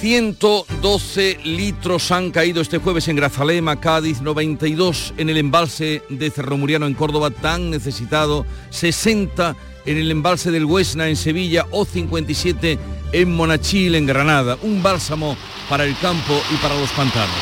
112 litros han caído este jueves en Grazalema, Cádiz, 92 en el embalse de Cerro Muriano en Córdoba, tan necesitado, 60 en el embalse del Huesna en Sevilla o 57 en Monachil en Granada. Un bálsamo para el campo y para los pantanos.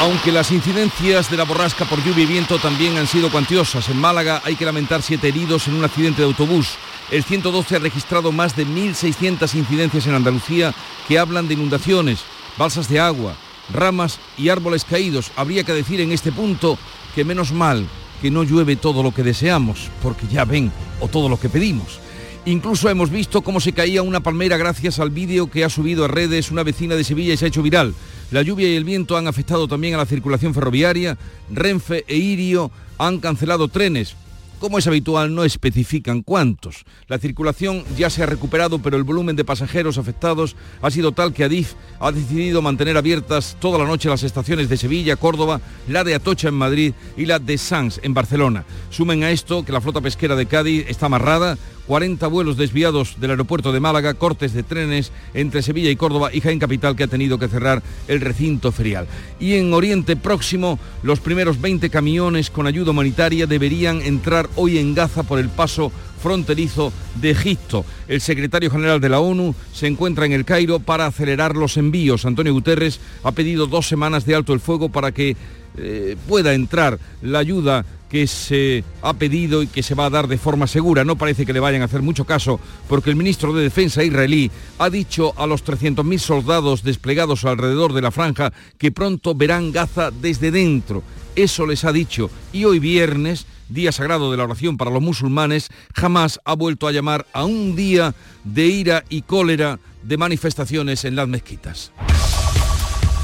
Aunque las incidencias de la borrasca por lluvia y viento también han sido cuantiosas. En Málaga hay que lamentar siete heridos en un accidente de autobús. El 112 ha registrado más de 1.600 incidencias en Andalucía que hablan de inundaciones, balsas de agua, ramas y árboles caídos. Habría que decir en este punto que menos mal que no llueve todo lo que deseamos, porque ya ven, o todo lo que pedimos. Incluso hemos visto cómo se caía una palmera gracias al vídeo que ha subido a redes una vecina de Sevilla y se ha hecho viral. La lluvia y el viento han afectado también a la circulación ferroviaria. Renfe e Irio han cancelado trenes. Como es habitual, no especifican cuántos. La circulación ya se ha recuperado, pero el volumen de pasajeros afectados ha sido tal que Adif ha decidido mantener abiertas toda la noche las estaciones de Sevilla, Córdoba, la de Atocha en Madrid y la de Sanz en Barcelona. Sumen a esto que la flota pesquera de Cádiz está amarrada, 40 vuelos desviados del aeropuerto de Málaga, cortes de trenes entre Sevilla y Córdoba y Jaén Capital que ha tenido que cerrar el recinto ferial. Y en Oriente Próximo, los primeros 20 camiones con ayuda humanitaria deberían entrar hoy en Gaza por el paso fronterizo de Egipto. El secretario general de la ONU se encuentra en el Cairo para acelerar los envíos. Antonio Guterres ha pedido dos semanas de alto el fuego para que eh, pueda entrar la ayuda que se ha pedido y que se va a dar de forma segura. No parece que le vayan a hacer mucho caso porque el ministro de Defensa israelí ha dicho a los 300.000 soldados desplegados alrededor de la franja que pronto verán Gaza desde dentro. Eso les ha dicho. Y hoy viernes, día sagrado de la oración para los musulmanes, jamás ha vuelto a llamar a un día de ira y cólera de manifestaciones en las mezquitas.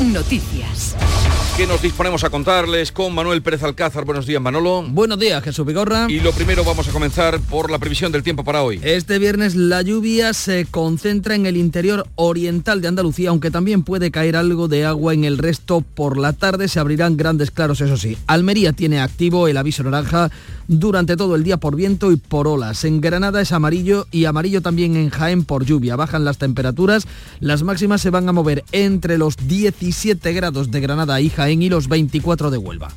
Noticias. Que nos disponemos a contarles con Manuel Pérez Alcázar. Buenos días, Manolo. Buenos días, Jesús Vigorra. Y lo primero vamos a comenzar por la previsión del tiempo para hoy. Este viernes la lluvia se concentra en el interior oriental de Andalucía, aunque también puede caer algo de agua en el resto. Por la tarde se abrirán grandes claros, eso sí. Almería tiene activo el aviso naranja durante todo el día por viento y por olas. En Granada es amarillo y amarillo también en Jaén por lluvia. Bajan las temperaturas, las máximas se van a mover entre los 17 grados de Granada y Jaén y los 24 de Huelva.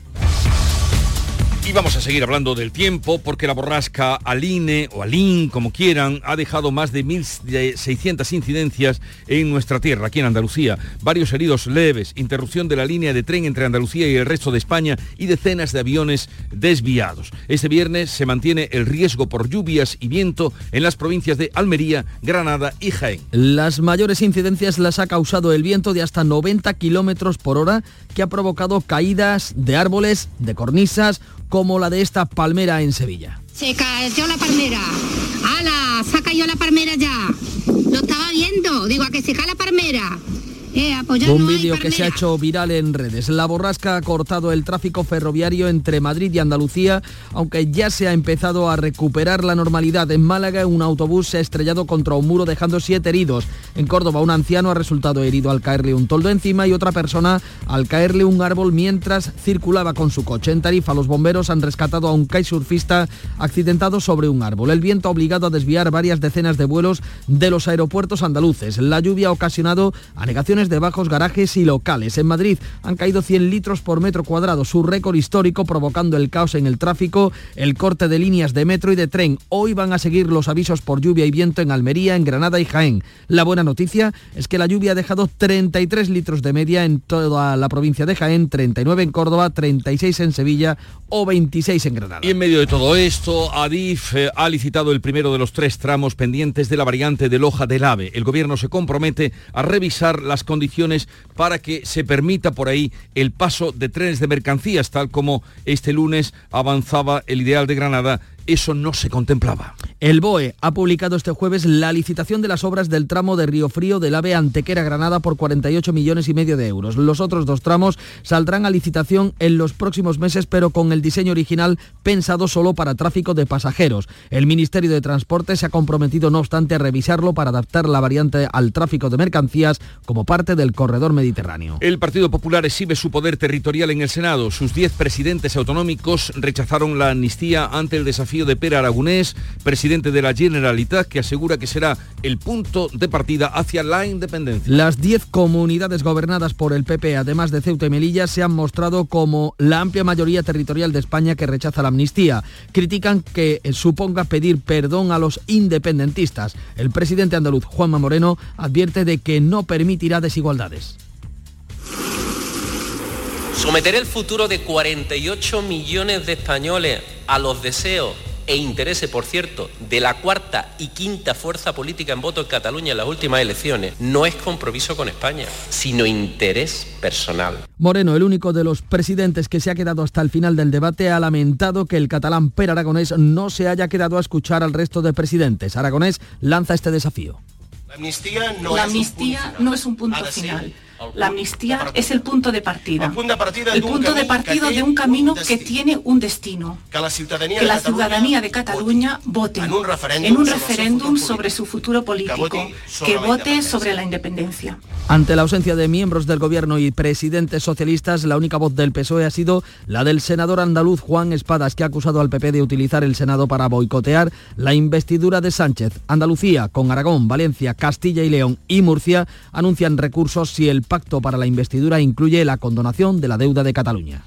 Y vamos a seguir hablando del tiempo porque la borrasca Aline o Alín, como quieran, ha dejado más de 1.600 incidencias en nuestra tierra, aquí en Andalucía. Varios heridos leves, interrupción de la línea de tren entre Andalucía y el resto de España y decenas de aviones desviados. Este viernes se mantiene el riesgo por lluvias y viento en las provincias de Almería, Granada y Jaén. Las mayores incidencias las ha causado el viento de hasta 90 kilómetros por hora que ha provocado caídas de árboles, de cornisas, como la de esta palmera en Sevilla. Se cayó la palmera. ¡Hala! Se ha caído la palmera ya. Lo estaba viendo. Digo, a que se cae la palmera. Eh, un vídeo que se ha hecho viral en redes. La borrasca ha cortado el tráfico ferroviario entre Madrid y Andalucía, aunque ya se ha empezado a recuperar la normalidad. En Málaga un autobús se ha estrellado contra un muro dejando siete heridos. En Córdoba un anciano ha resultado herido al caerle un toldo encima y otra persona al caerle un árbol mientras circulaba con su coche. En Tarifa los bomberos han rescatado a un kitesurfista accidentado sobre un árbol. El viento ha obligado a desviar varias decenas de vuelos de los aeropuertos andaluces. La lluvia ha ocasionado anegaciones de bajos garajes y locales. En Madrid han caído 100 litros por metro cuadrado, su récord histórico provocando el caos en el tráfico, el corte de líneas de metro y de tren. Hoy van a seguir los avisos por lluvia y viento en Almería, en Granada y Jaén. La buena noticia es que la lluvia ha dejado 33 litros de media en toda la provincia de Jaén, 39 en Córdoba, 36 en Sevilla o 26 en Granada. Y en medio de todo esto, Adif eh, ha licitado el primero de los tres tramos pendientes de la variante de Loja del AVE. El gobierno se compromete a revisar las condiciones para que se permita por ahí el paso de trenes de mercancías, tal como este lunes avanzaba el ideal de Granada eso no se contemplaba. El BOE ha publicado este jueves la licitación de las obras del tramo de Río Frío del AVE Antequera Granada por 48 millones y medio de euros. Los otros dos tramos saldrán a licitación en los próximos meses, pero con el diseño original pensado solo para tráfico de pasajeros. El Ministerio de Transporte se ha comprometido, no obstante, a revisarlo para adaptar la variante al tráfico de mercancías como parte del corredor mediterráneo. El Partido Popular exhibe su poder territorial en el Senado. Sus diez presidentes autonómicos rechazaron la amnistía ante el desafío de Pera Aragonés, presidente de la Generalitat, que asegura que será el punto de partida hacia la independencia. Las 10 comunidades gobernadas por el PP, además de Ceuta y Melilla, se han mostrado como la amplia mayoría territorial de España que rechaza la amnistía. Critican que suponga pedir perdón a los independentistas. El presidente andaluz, Juanma Moreno, advierte de que no permitirá desigualdades. Someter el futuro de 48 millones de españoles a los deseos e interese, por cierto, de la cuarta y quinta fuerza política en voto en Cataluña en las últimas elecciones, no es compromiso con España, sino interés personal. Moreno, el único de los presidentes que se ha quedado hasta el final del debate, ha lamentado que el catalán Per Aragonés no se haya quedado a escuchar al resto de presidentes. Aragonés lanza este desafío. La amnistía no, es, un punto final la amnistía es el punto de partida. El punto de partida de un camino que tiene un destino. Que la ciudadanía de Cataluña vote en un referéndum sobre su futuro político, que vote sobre la independencia. Ante la ausencia de miembros del gobierno y presidentes socialistas, la única voz del PSOE ha sido la del senador andaluz Juan Espadas, que ha acusado al PP de utilizar el Senado para boicotear la investidura de Sánchez. Andalucía, con Aragón, Valencia, Castilla y León y Murcia, anuncian recursos si el pacto para la investidura incluye la condonación de la deuda de Cataluña.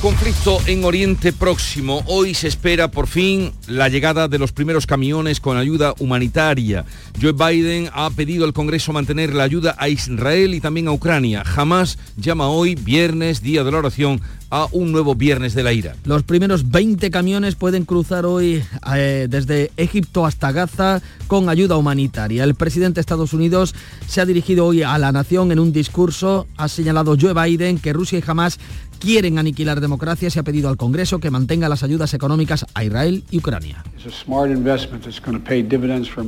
Conflicto en Oriente Próximo. Hoy se espera por fin la llegada de los primeros camiones con ayuda humanitaria. Joe Biden ha pedido al Congreso mantener la ayuda a Israel y también a Ucrania. Jamás llama hoy, viernes, día de la oración, a un nuevo viernes de la ira. Los primeros 20 camiones pueden cruzar hoy eh, desde Egipto hasta Gaza con ayuda humanitaria. El presidente de Estados Unidos se ha dirigido hoy a la nación en un discurso. Ha señalado Joe Biden que Rusia y Hamas quieren aniquilar democracias y ha pedido al Congreso que mantenga las ayudas económicas a Israel y Ucrania.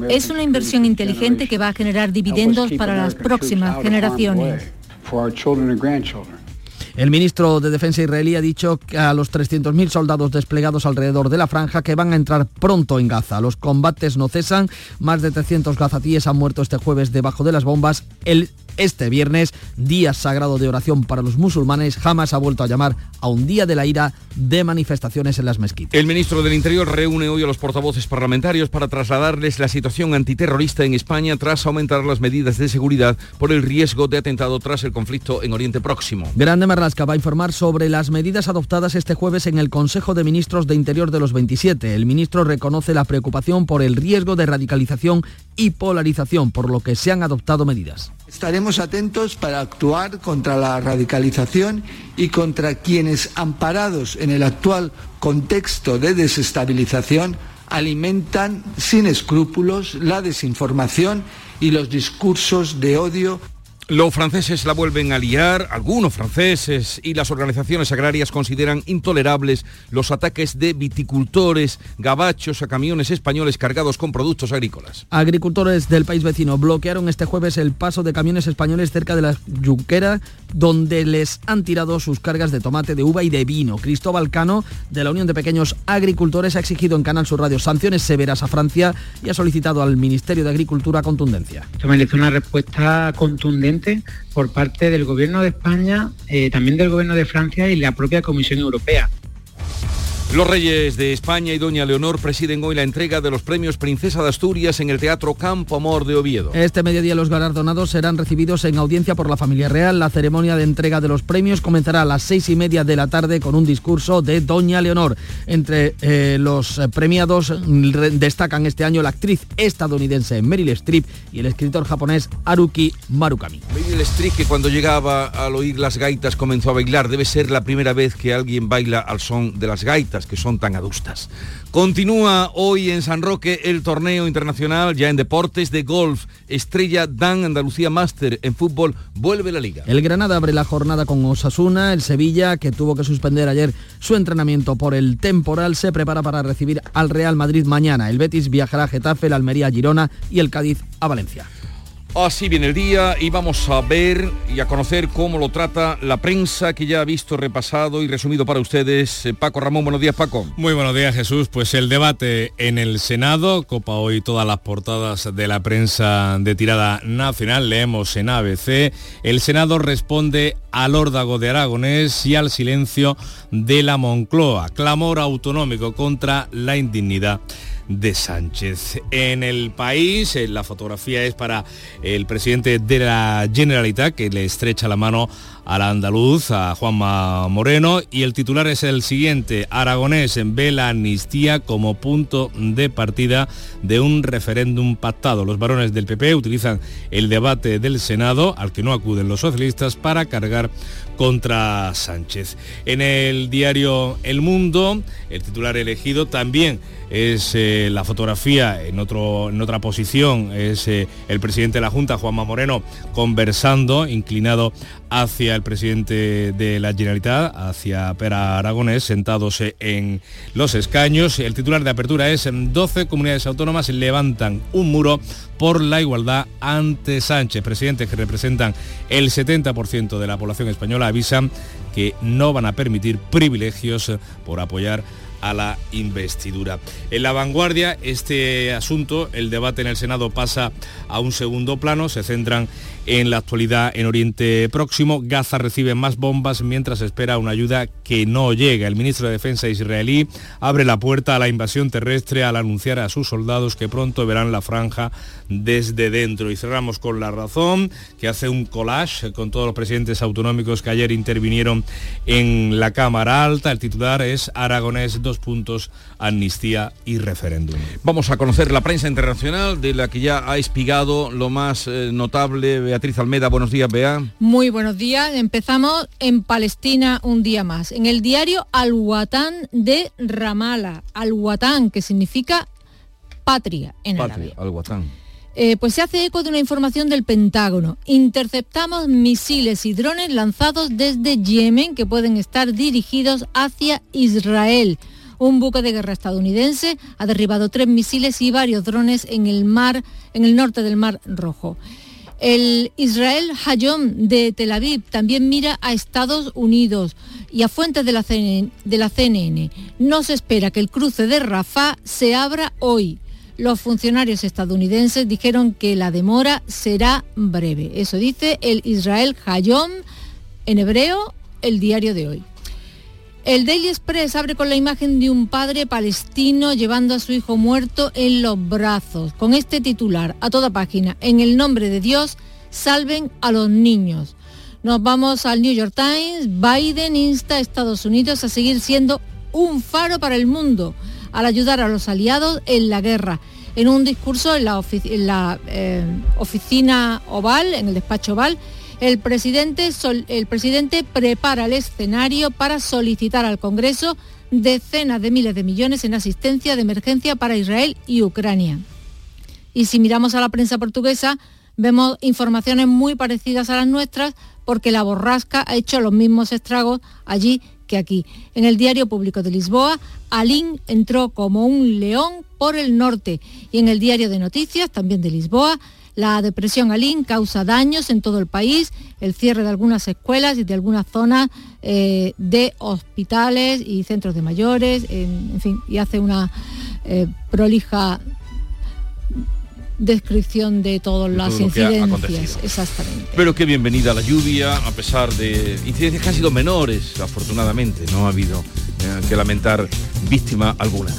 Es una inversión inteligente que va a generar dividendos para las próximas generaciones. El ministro de Defensa israelí ha dicho que a los 300.000 soldados desplegados alrededor de la franja que van a entrar pronto en Gaza. Los combates no cesan. Más de 300 gazatíes han muerto este jueves debajo de las bombas. El este viernes, día sagrado de oración para los musulmanes, jamás ha vuelto a llamar a un día de la ira de manifestaciones en las mezquitas. El ministro del Interior reúne hoy a los portavoces parlamentarios para trasladarles la situación antiterrorista en España tras aumentar las medidas de seguridad por el riesgo de atentado tras el conflicto en Oriente Próximo. Grande Marlasca va a informar sobre las medidas adoptadas este jueves en el Consejo de Ministros de Interior de los 27. El ministro reconoce la preocupación por el riesgo de radicalización y polarización, por lo que se han adoptado medidas. Estaremos atentos para actuar contra la radicalización y contra quienes, amparados en el actual contexto de desestabilización, alimentan sin escrúpulos la desinformación y los discursos de odio los franceses la vuelven a liar, algunos franceses y las organizaciones agrarias consideran intolerables los ataques de viticultores gabachos a camiones españoles cargados con productos agrícolas. Agricultores del país vecino bloquearon este jueves el paso de camiones españoles cerca de la Junquera, donde les han tirado sus cargas de tomate, de uva y de vino. Cristóbal Cano, de la Unión de Pequeños Agricultores, ha exigido en Canal Sur Radio sanciones severas a Francia y ha solicitado al Ministerio de Agricultura contundencia. Esto merece una respuesta contundente por parte del Gobierno de España, eh, también del Gobierno de Francia y la propia Comisión Europea. Los reyes de España y doña Leonor presiden hoy la entrega de los premios Princesa de Asturias en el Teatro Campo Amor de Oviedo. Este mediodía los galardonados serán recibidos en audiencia por la familia real. La ceremonia de entrega de los premios comenzará a las seis y media de la tarde con un discurso de doña Leonor. Entre eh, los premiados destacan este año la actriz estadounidense Meryl Streep y el escritor japonés Haruki Marukami. Meryl Streep que cuando llegaba al oír las gaitas comenzó a bailar. Debe ser la primera vez que alguien baila al son de las gaitas que son tan adustas. Continúa hoy en San Roque el torneo internacional ya en deportes de golf. Estrella Dan Andalucía Master en fútbol vuelve la liga. El Granada abre la jornada con Osasuna, el Sevilla que tuvo que suspender ayer su entrenamiento por el temporal se prepara para recibir al Real Madrid mañana. El Betis viajará a Getafe, el Almería a Girona y el Cádiz a Valencia. Así viene el día y vamos a ver y a conocer cómo lo trata la prensa que ya ha visto repasado y resumido para ustedes. Eh, Paco Ramón, buenos días Paco. Muy buenos días Jesús. Pues el debate en el Senado copa hoy todas las portadas de la prensa de tirada nacional. Leemos en ABC. El Senado responde al órdago de Aragonés y al silencio de la Moncloa. Clamor autonómico contra la indignidad de Sánchez. En el país, eh, la fotografía es para el presidente de la Generalitat, que le estrecha la mano al andaluz, a Juanma Moreno, y el titular es el siguiente, Aragonés ve la amnistía como punto de partida de un referéndum pactado. Los varones del PP utilizan el debate del Senado, al que no acuden los socialistas, para cargar contra Sánchez. En el diario El Mundo, el titular elegido también es eh, la fotografía en, otro, en otra posición, es eh, el presidente de la Junta, Juanma Moreno, conversando, inclinado hacia el presidente de la Generalitat, hacia Pera Aragonés, sentados en los escaños. El titular de apertura es 12 comunidades autónomas levantan un muro por la igualdad ante Sánchez. Presidentes que representan el 70% de la población española avisan que no van a permitir privilegios por apoyar a la investidura. En la vanguardia, este asunto, el debate en el Senado pasa a un segundo plano, se centran en la actualidad en Oriente Próximo. Gaza recibe más bombas mientras espera una ayuda que no llega. El ministro de Defensa israelí abre la puerta a la invasión terrestre al anunciar a sus soldados que pronto verán la franja desde dentro. Y cerramos con la razón, que hace un collage con todos los presidentes autonómicos que ayer intervinieron en la Cámara Alta. El titular es Aragonés, dos puntos, amnistía y referéndum. Vamos a conocer la prensa internacional de la que ya ha espigado lo más eh, notable. Beatriz Almeda, buenos días, Bea. Muy buenos días. Empezamos en Palestina un día más. En el diario Al-Watan de Ramala. Al-Watan, que significa patria en Patria, Al-Watan. Eh, pues se hace eco de una información del Pentágono. Interceptamos misiles y drones lanzados desde Yemen que pueden estar dirigidos hacia Israel. Un buque de guerra estadounidense ha derribado tres misiles y varios drones en el mar, en el norte del Mar Rojo. El Israel Hayom de Tel Aviv también mira a Estados Unidos y a fuentes de la, CNN, de la CNN. No se espera que el cruce de Rafah se abra hoy. Los funcionarios estadounidenses dijeron que la demora será breve. Eso dice el Israel Hayom, en hebreo, el diario de hoy. El Daily Express abre con la imagen de un padre palestino llevando a su hijo muerto en los brazos, con este titular a toda página, en el nombre de Dios, salven a los niños. Nos vamos al New York Times, Biden insta a Estados Unidos a seguir siendo un faro para el mundo al ayudar a los aliados en la guerra. En un discurso en la, eh, oficina oval, en el despacho oval, el presidente, prepara el escenario para solicitar al Congreso decenas de miles de millones en asistencia de emergencia para Israel y Ucrania. Y si miramos a la prensa portuguesa, vemos informaciones muy parecidas a las nuestras porque la borrasca ha hecho los mismos estragos allí que aquí. En el diario público de Lisboa, Alín entró como un león por el norte y en el diario de noticias, también de Lisboa, la depresión Alín causa daños en todo el país, el cierre de algunas escuelas y de algunas zonas eh, de hospitales y centros de mayores, en, fin, y hace una eh, prolija descripción de todas las incidencias. Exactamente. Pero qué bienvenida la lluvia, a pesar de incidencias que han sido menores, afortunadamente, no ha habido eh, que lamentar víctima alguna.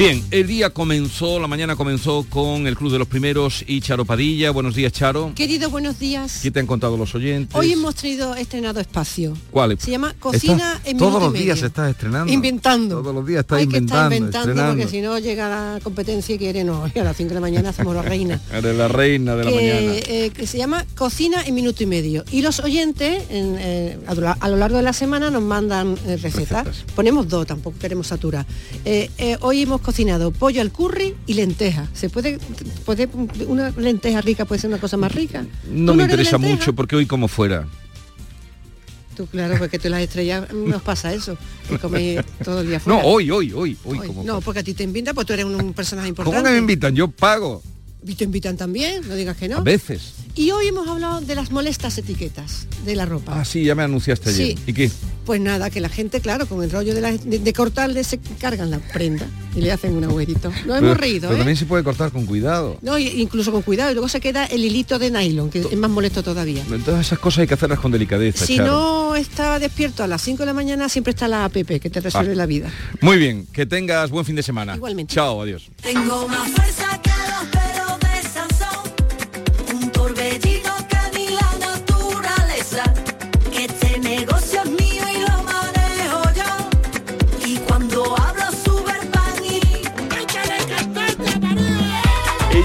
Bien, el día comenzó, la mañana comenzó con el Club de los Primeros y Charo Padilla. Buenos días, Charo. Querido, buenos días. ¿Qué te han contado los oyentes? Hoy hemos traído estrenado espacio. ¿Cuál? Se llama Cocina en Todos los días se está estrenando. Inventando. Todos los días está Hay inventando. que estar inventando estrenando. porque si no llega la competencia y quiere, no, a las 5 de la mañana somos la reina. Eres la reina de la mañana. que, eh, que se llama Cocina en minuto y medio. Y los oyentes en, eh, a, lo- largo de la semana nos mandan eh, recetas. Recetas. Ponemos dos, tampoco queremos saturar. Eh, hoy hemos cocinado pollo al curry y lentejas. ¿Se puede, puede una lenteja rica puede ser una cosa más rica? No ¿Tú me interesa mucho porque hoy como fuera. Tú, claro, porque tú las estrellas nos pasa eso, que coméis todo el día No, fuera. hoy, hoy, hoy, hoy, Hoy. como No, porque a ti te invitan, pues tú eres un, un personaje importante. ¿Cómo que me invitan? Yo pago. Y te invitan también, no digas que no. A veces. Y hoy hemos hablado de las molestas etiquetas de la ropa. Ah, sí, ya me anunciaste ayer. Sí. ¿Y qué? Pues nada, que la gente, claro, con el rollo de, la- de, de cortarle se cargan la prenda y le hacen un agujerito. Nos Pero- hemos reído, pero ¿eh? también se puede cortar con cuidado. No, incluso con cuidado. Y luego se queda el hilito de nylon, que es más molesto todavía. Entonces esas cosas hay que hacerlas con delicadeza, Si Charo. no está despierto a las 5 de la mañana, siempre está la APP, que te resuelve Ah. la vida. Muy bien, que tengas buen fin de semana. Igualmente. Chao, adiós. Tengo más fuerza que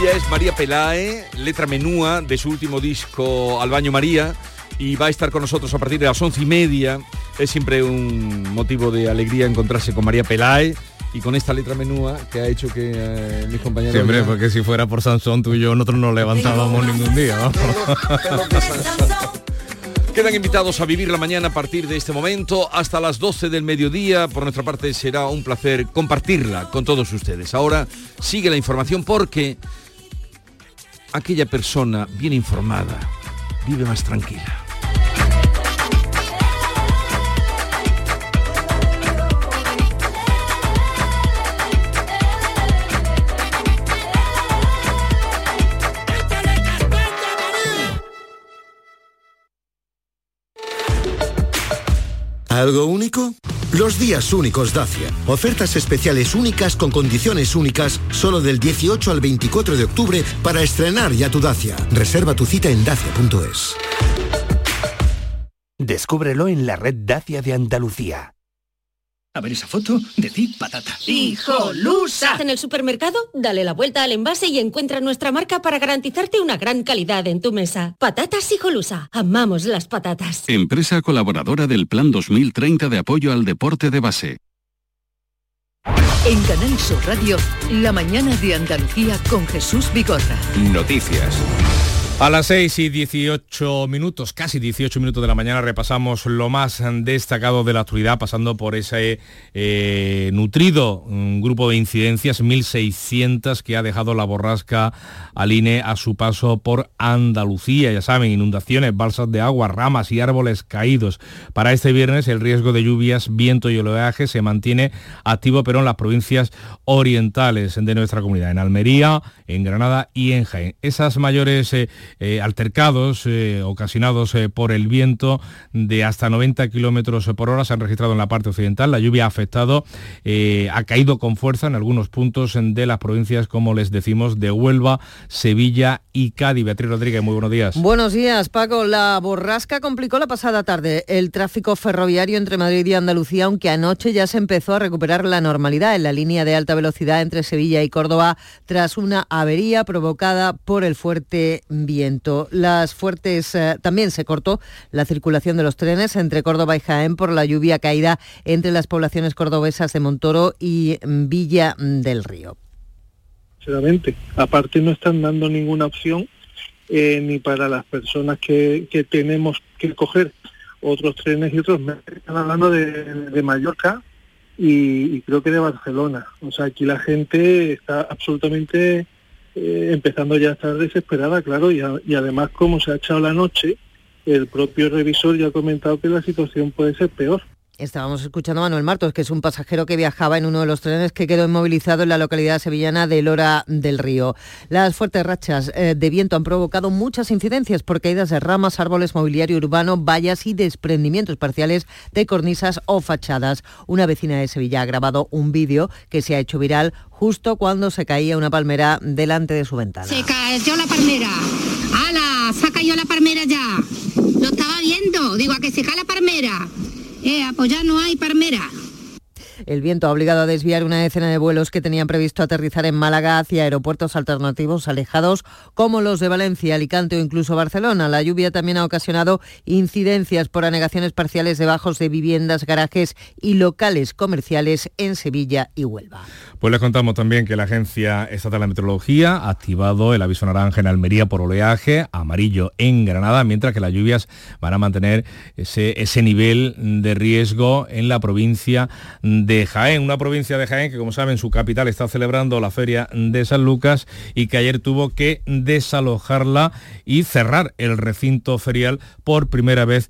Ella es María Pelae, letra menúa de su último disco Al Baño María y va a estar con nosotros a partir de las once y media. Es siempre un motivo de alegría encontrarse con María Pelae y con esta letra menúa que ha hecho que eh, mis compañeros... Siempre, ya- porque si fuera por Sansón, tú y yo, nosotros no levantábamos ningún día. vamos. Quedan invitados a vivir la mañana a partir de este momento hasta las 12 del mediodía. Por nuestra parte será un placer compartirla con todos ustedes. Ahora sigue la información porque aquella persona bien informada vive más tranquila. ¿Algo único? Los días únicos Dacia. Ofertas especiales únicas con condiciones únicas solo del 18 al 24 de octubre para estrenar ya tu Dacia. Reserva tu cita en dacia.es. Descúbrelo en la red Dacia de Andalucía. A ver esa foto, decid patata. ¡Hijolusa! En el supermercado, dale la vuelta al envase y encuentra nuestra marca para garantizarte una gran calidad en tu mesa. Patatas Hijolusa. Amamos las patatas. Empresa colaboradora del Plan 2030 de apoyo al deporte de base. En Canal Sur Radio, la mañana de Andalucía con Jesús Vigorra. Noticias. A las 6 y 18 minutos, casi 18 minutos de la mañana, repasamos lo más destacado de la actualidad, pasando por ese eh, nutrido mm, grupo de incidencias, 1.600 que ha dejado la borrasca al INE a su paso por Andalucía. Ya saben, inundaciones, balsas de agua, ramas y árboles caídos. Para este viernes el riesgo de lluvias, viento y oleaje se mantiene activo, pero en las provincias orientales de nuestra comunidad, en Almería, en Granada y en Jaén. Esas mayores eh, eh, altercados eh, ocasionados eh, por el viento de hasta 90 kilómetros por hora se han registrado en la parte occidental. La lluvia ha afectado, ha caído con fuerza en algunos puntos de las provincias, como les decimos, de Huelva, Sevilla y Cádiz. Beatriz Rodríguez, muy buenos días. Buenos días, Paco. La borrasca complicó la pasada tarde el tráfico ferroviario entre Madrid y Andalucía, aunque anoche ya se empezó a recuperar la normalidad en la línea de alta velocidad entre Sevilla y Córdoba tras una avería provocada por el fuerte viento. Las fuertes eh, también se cortó la circulación de los trenes entre Córdoba y Jaén por la lluvia caída entre las poblaciones cordobesas de Montoro y mm, Villa mm, del Río. sinceramente. Aparte no están dando ninguna opción eh, ni para las personas que, que tenemos que coger otros trenes y otros. Están hablando de, de Mallorca y creo que de Barcelona. O sea, aquí la gente está absolutamente eh, empezando ya a estar desesperada, claro, y, a- y además como se ha echado la noche, el propio revisor ya ha comentado que la situación puede ser peor. Estábamos escuchando a Manuel Martos, que es un pasajero que viajaba en uno de los trenes que quedó inmovilizado en la localidad sevillana de Lora del Río. Las fuertes rachas eh, de viento han provocado muchas incidencias por caídas de ramas, árboles, mobiliario urbano, vallas y desprendimientos parciales de cornisas o fachadas. Una vecina de Sevilla ha grabado un vídeo que se ha hecho viral justo cuando se caía una palmera delante de su ventana. Se cayó la palmera. ¡Hala! Se caído la palmera ya. Lo estaba viendo. Digo, a que se cae la palmera. Eh, apoyar no hay palmera. El viento ha obligado a desviar una decena de vuelos que tenían previsto aterrizar en Málaga hacia aeropuertos alternativos alejados como los de Valencia, Alicante o incluso Barcelona. La lluvia también ha ocasionado incidencias por anegaciones parciales de bajos de viviendas, garajes y locales comerciales en Sevilla y Huelva. Pues les contamos también que la Agencia Estatal de Meteorología ha activado el aviso naranja en Almería por oleaje, amarillo en Granada, mientras que las lluvias van a mantener ese, ese nivel de riesgo en la provincia de Jaén, una provincia de Jaén que como saben su capital está celebrando la feria de San Lucas y que ayer tuvo que desalojarla y cerrar el recinto ferial por primera vez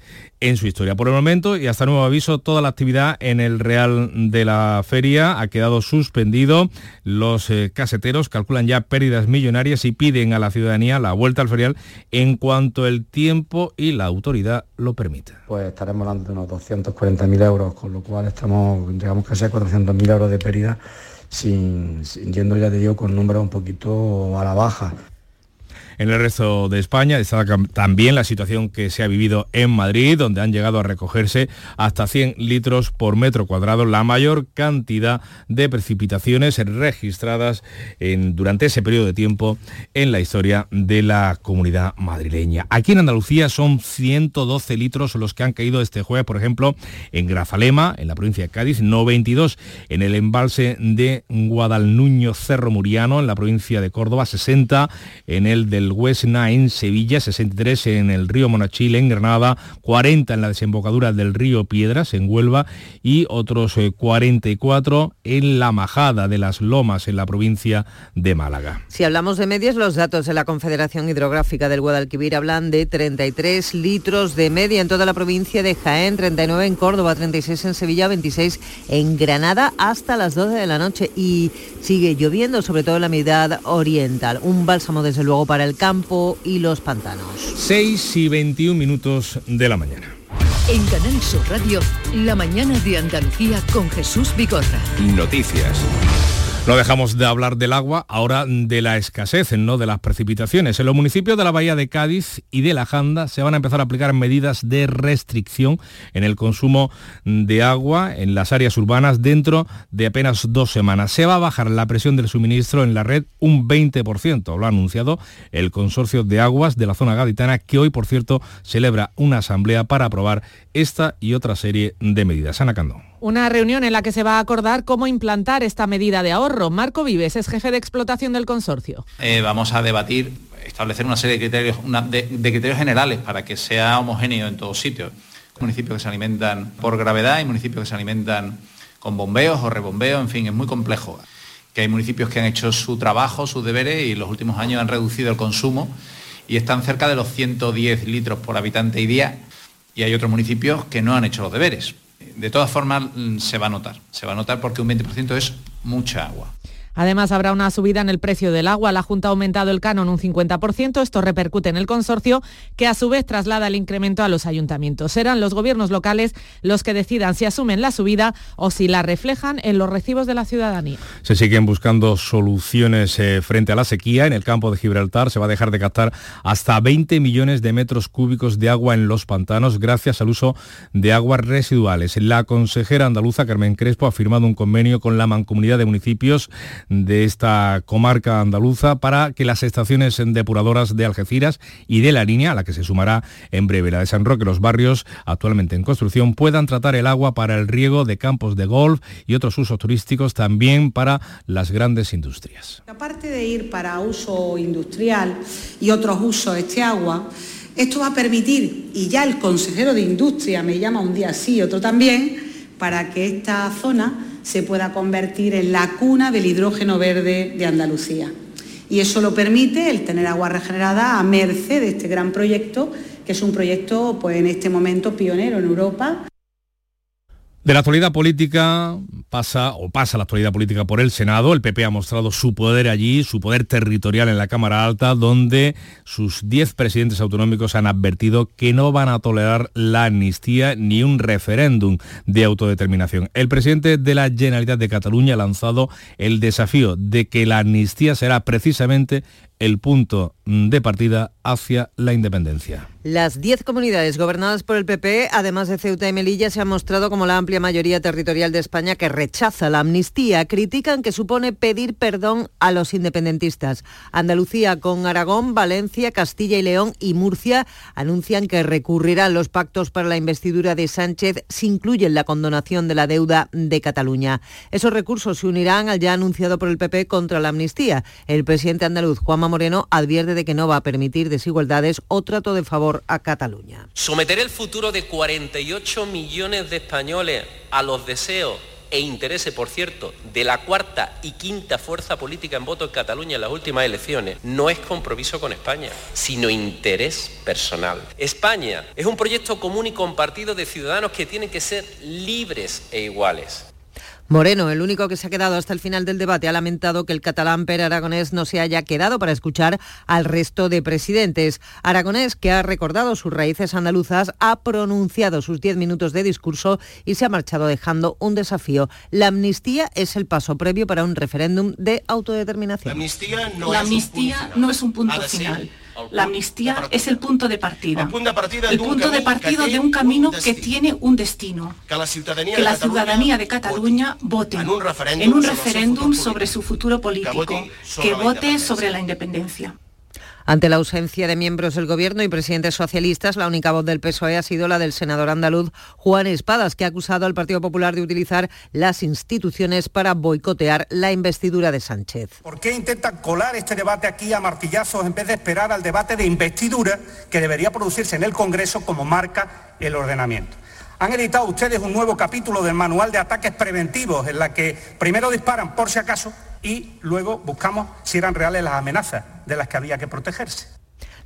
en su historia. Por el momento y hasta nuevo aviso, toda la actividad en el Real de la Feria ha quedado suspendido. Los eh, caseteros calculan ya pérdidas millonarias y piden a la ciudadanía la vuelta al ferial en cuanto el tiempo y la autoridad lo permita. Pues estaremos hablando de unos 240.000 euros, con lo cual estamos, digamos que sea 400.000 euros de pérdida, sin, sin- yendo ya te digo con números un poquito a la baja. En el resto de España destaca también la situación que se ha vivido en Madrid, donde han llegado a recogerse hasta 100 litros por metro cuadrado, la mayor cantidad de precipitaciones registradas durante ese periodo de tiempo en la historia de la comunidad madrileña. Aquí en Andalucía son 112 litros los que han caído este jueves, por ejemplo, en Grazalema, en la provincia de Cádiz, 92 en el embalse de Guadalnuño Cerro Muriano, en la provincia de Córdoba, 60 en el del Huesna en Sevilla, 63 en el río Monachil en Granada, 40 en la desembocadura del río Piedras en Huelva y otros eh, 44 en la Majada de las Lomas en la provincia de Málaga. Si hablamos de medias, los datos de la Confederación Hidrográfica del Guadalquivir hablan de 33 litros de media en toda la provincia de Jaén, 39 en Córdoba, 36 en Sevilla, 26 en Granada hasta las 12 de la noche y sigue lloviendo, sobre todo en la mitad oriental. Un bálsamo desde luego para el campo y los pantanos. 6 y 21 minutos de la mañana. En Canal Sur Radio, la mañana de Andalucía con Jesús Vigorra. Noticias. No dejamos de hablar del agua, ahora de la escasez, no de las precipitaciones. En los municipios de la Bahía de Cádiz y de La Janda se van a empezar a aplicar medidas de restricción en el consumo de agua en las áreas urbanas dentro de apenas dos semanas. Se va a bajar la presión del suministro en la red un 20%, lo ha anunciado el Consorcio de Aguas de la zona gaditana, que hoy, por cierto, celebra una asamblea para aprobar esta y otra serie de medidas. Ana Candón. Una reunión en la que se va a acordar cómo implantar esta medida de ahorro. Marco Vives es jefe de explotación del consorcio. Eh, vamos a debatir, establecer una serie de criterios, de criterios generales para que sea homogéneo en todos sitios. Municipios que se alimentan por gravedad y municipios que se alimentan con bombeos o rebombeos, en fin, es muy complejo. Que hay municipios que han hecho su trabajo, sus deberes y en los últimos años han reducido el consumo y están cerca de los 110 litros por habitante y día y hay otros municipios que no han hecho los deberes. De todas formas, mm, se va a notar. Se va a notar porque un 20% es mucha agua. Además, habrá una subida en el precio del agua. La Junta ha aumentado el canon un 50%. Esto repercute en el consorcio, que a su vez traslada el incremento a los ayuntamientos. Serán los gobiernos locales los que decidan si asumen la subida o si la reflejan en los recibos de la ciudadanía. Se siguen buscando soluciones eh, frente a la sequía. En el campo de Gibraltar se va a dejar de captar hasta 20 millones de metros cúbicos de agua en los pantanos gracias al uso de aguas residuales. La consejera andaluza Carmen Crespo ha firmado un convenio con la mancomunidad de municipios de esta comarca andaluza para que las estaciones depuradoras de Algeciras y de la línea, a la que se sumará en breve la de San Roque, los barrios actualmente en construcción, puedan tratar el agua para el riego de campos de golf y otros usos turísticos, también para las grandes industrias. Aparte de ir para uso industrial y otros usos este agua, esto va a permitir, y ya el consejero de Industria me llama un día sí, otro también, para que esta zona se pueda convertir en la cuna del hidrógeno verde de Andalucía. Y eso lo permite el tener agua regenerada a merced de este gran proyecto, que es un proyecto pues, en este momento pionero en Europa. De la actualidad política pasa o pasa la actualidad política por el Senado. El PP ha mostrado su poder allí, su poder territorial en la Cámara Alta, donde sus 10 presidentes autonómicos han advertido que no van a tolerar la amnistía ni un referéndum de autodeterminación. El presidente de la Generalitat de Cataluña ha lanzado el desafío de que la amnistía será precisamente el punto de partida hacia la independencia. Las 10 comunidades gobernadas por el PP, además de Ceuta y Melilla, se han mostrado como la amplia mayoría territorial de España que rechaza la amnistía. Critican que supone pedir perdón a los independentistas. Andalucía con Aragón, Valencia, Castilla y León y Murcia anuncian que recurrirán los pactos para la investidura de Sánchez si incluyen la condonación de la deuda de Cataluña. Esos recursos se unirán al ya anunciado por el PP contra la amnistía. El presidente andaluz, Moreno, advierte de que no va a permitir desigualdades o trato de favor a Cataluña. Someter el futuro de 48 millones de españoles a los deseos e intereses, por cierto, de la cuarta y quinta fuerza política en voto en Cataluña en las últimas elecciones, no es compromiso con España, sino interés personal. España es un proyecto común y compartido de ciudadanos que tienen que ser libres e iguales. Moreno, el único que se ha quedado hasta el final del debate, ha lamentado que el catalán Per Aragonés no se haya quedado para escuchar al resto de presidentes. Aragonés, que ha recordado sus raíces andaluzas, ha pronunciado sus diez minutos de discurso y se ha marchado dejando un desafío. La amnistía es el paso previo para un referéndum de autodeterminación. La amnistía no, es, amnistía un no es un punto final. La amnistía es el punto de partida. El punto de partida, de, un camino que tiene un destino. Que la ciudadanía de Cataluña vote en un referéndum sobre su futuro político, que vote sobre la independencia. Ante la ausencia de miembros del Gobierno y presidentes socialistas, la única voz del PSOE ha sido la del senador andaluz Juan Espadas, que ha acusado al Partido Popular de utilizar las instituciones para boicotear la investidura de Sánchez. ¿Por qué intentan colar este debate aquí a martillazos en vez de esperar al debate de investidura que debería producirse en el Congreso como marca el ordenamiento? Han editado ustedes un nuevo capítulo del manual de ataques preventivos en la que primero disparan por si acaso y luego buscamos si eran reales las amenazas de las que había que protegerse.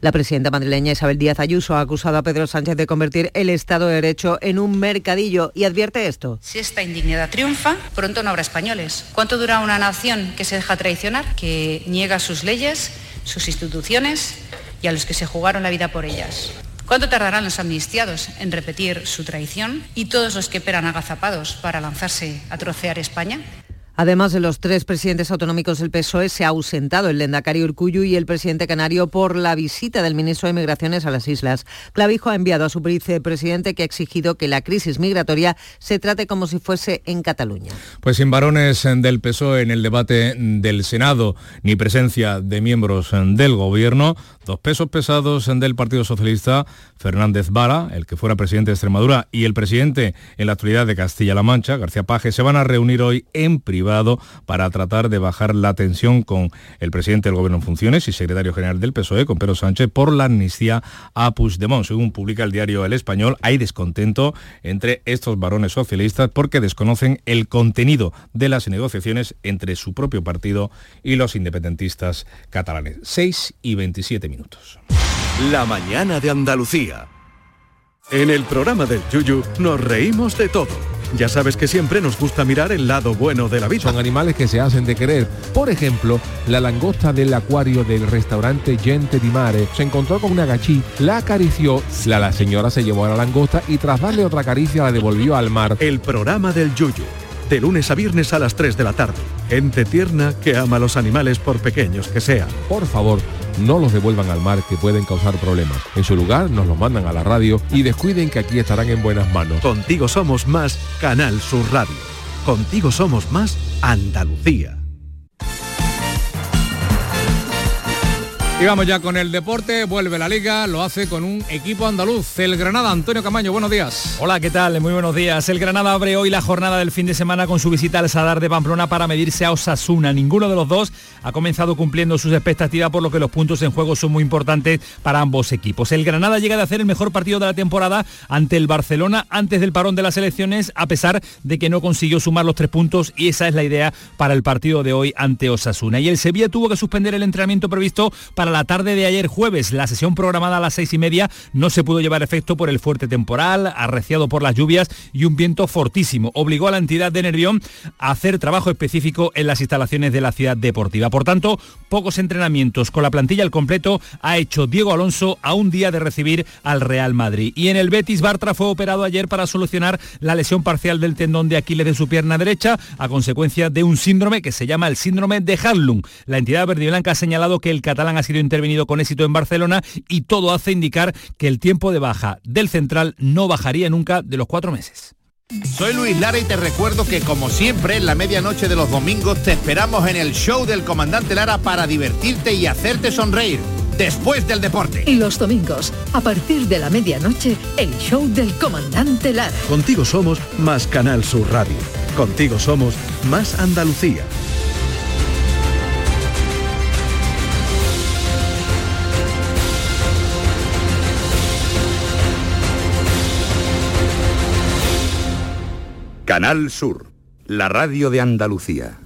La presidenta madrileña Isabel Díaz Ayuso ha acusado a Pedro Sánchez de convertir el Estado de Derecho en un mercadillo y advierte esto. Si esta indignidad triunfa, pronto no habrá españoles. ¿Cuánto dura una nación que se deja traicionar, que niega sus leyes, sus instituciones y a los que se jugaron la vida por ellas? ¿Cuánto tardarán los amnistiados en repetir su traición y todos los que esperan agazapados para lanzarse a trocear España? Además de los tres presidentes autonómicos del PSOE, se ha ausentado el Lendakari Urcuyu y el presidente canario por la visita del ministro de Migraciones a las islas. Clavijo ha enviado a su vicepresidente que ha exigido que la crisis migratoria se trate como si fuese en Cataluña. Pues sin varones del PSOE en el debate del Senado ni presencia de miembros del Gobierno, dos pesos pesados del Partido Socialista, Fernández Vara, el que fuera presidente de Extremadura, y el presidente en la actualidad de Castilla-La Mancha, García Paje, se van a reunir hoy en privado para tratar de bajar la tensión con el presidente del Gobierno en funciones y secretario general del PSOE, con Pedro Sánchez, por la amnistía a Puigdemont. Según publica el diario El Español, hay descontento entre estos varones socialistas porque desconocen el contenido de las negociaciones entre su propio partido y los independentistas catalanes. 6 y 27 minutos. La mañana de Andalucía. En el programa del Yuyu nos reímos de todo ya sabes que siempre nos gusta mirar el lado bueno de la vida. Son animales que se hacen de querer. Por ejemplo, la langosta del acuario del restaurante Gente di Mare se encontró con una gachí, la acarició, la, la señora se llevó a la langosta y tras darle otra caricia la devolvió al mar. El programa del Yuyu de lunes a viernes a las 3 de la tarde. Gente tierna que ama a los animales por pequeños que sean. Por favor, no los devuelvan al mar que pueden causar problemas. En su lugar, nos los mandan a la radio y descuiden que aquí estarán en buenas manos. Contigo somos más Canal Sur Radio. Contigo somos más Andalucía. Y vamos ya con el deporte, vuelve la liga, lo hace con un equipo andaluz, el Granada. Antonio Camaño, buenos días. Hola, ¿qué tal? Muy buenos días. El Granada abre hoy la jornada del fin de semana con su visita al Sadar de Pamplona para medirse a Osasuna. Ninguno de los dos ha comenzado cumpliendo sus expectativas, por lo que los puntos en juego son muy importantes para ambos equipos. El Granada llega de hacer el mejor partido de la temporada ante el Barcelona antes del parón de las elecciones, a pesar de que no consiguió sumar los tres puntos y esa es la idea para el partido de hoy ante Osasuna. Y el Sevilla tuvo que suspender el entrenamiento previsto para para la tarde de ayer jueves. La sesión programada a las seis y media no se pudo llevar efecto por el fuerte temporal, arreciado por las lluvias y un viento fortísimo. Obligó a la entidad de Nervión a hacer trabajo específico en las instalaciones de la ciudad deportiva. Por tanto, pocos entrenamientos con la plantilla al completo ha hecho Diego Alonso a un día de recibir al Real Madrid. Y en el Betis, Bartra fue operado ayer para solucionar la lesión parcial del tendón de Aquiles de su pierna derecha a consecuencia de un síndrome que se llama el síndrome de Harlung. La entidad verde y blanca ha señalado que el catalán ha sido intervenido con éxito en Barcelona y todo hace indicar que el tiempo de baja del central no bajaría nunca de los cuatro meses. Soy Luis Lara y te recuerdo que como siempre en la medianoche de los domingos te esperamos en el show del comandante Lara para divertirte y hacerte sonreír después del deporte. Y los domingos, a partir de la medianoche, el show del comandante Lara. Contigo somos más Canal Sur Radio. Contigo somos más Andalucía. Canal Sur, la radio de Andalucía.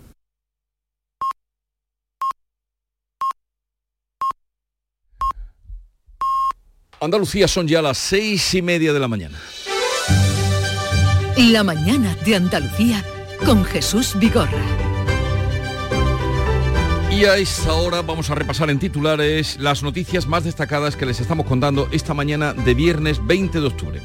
Andalucía son ya las seis y media de la mañana. La mañana de Andalucía con Jesús Vigorra. Y a esta hora vamos a repasar en titulares las noticias más destacadas que les estamos contando esta mañana de viernes 20 de octubre.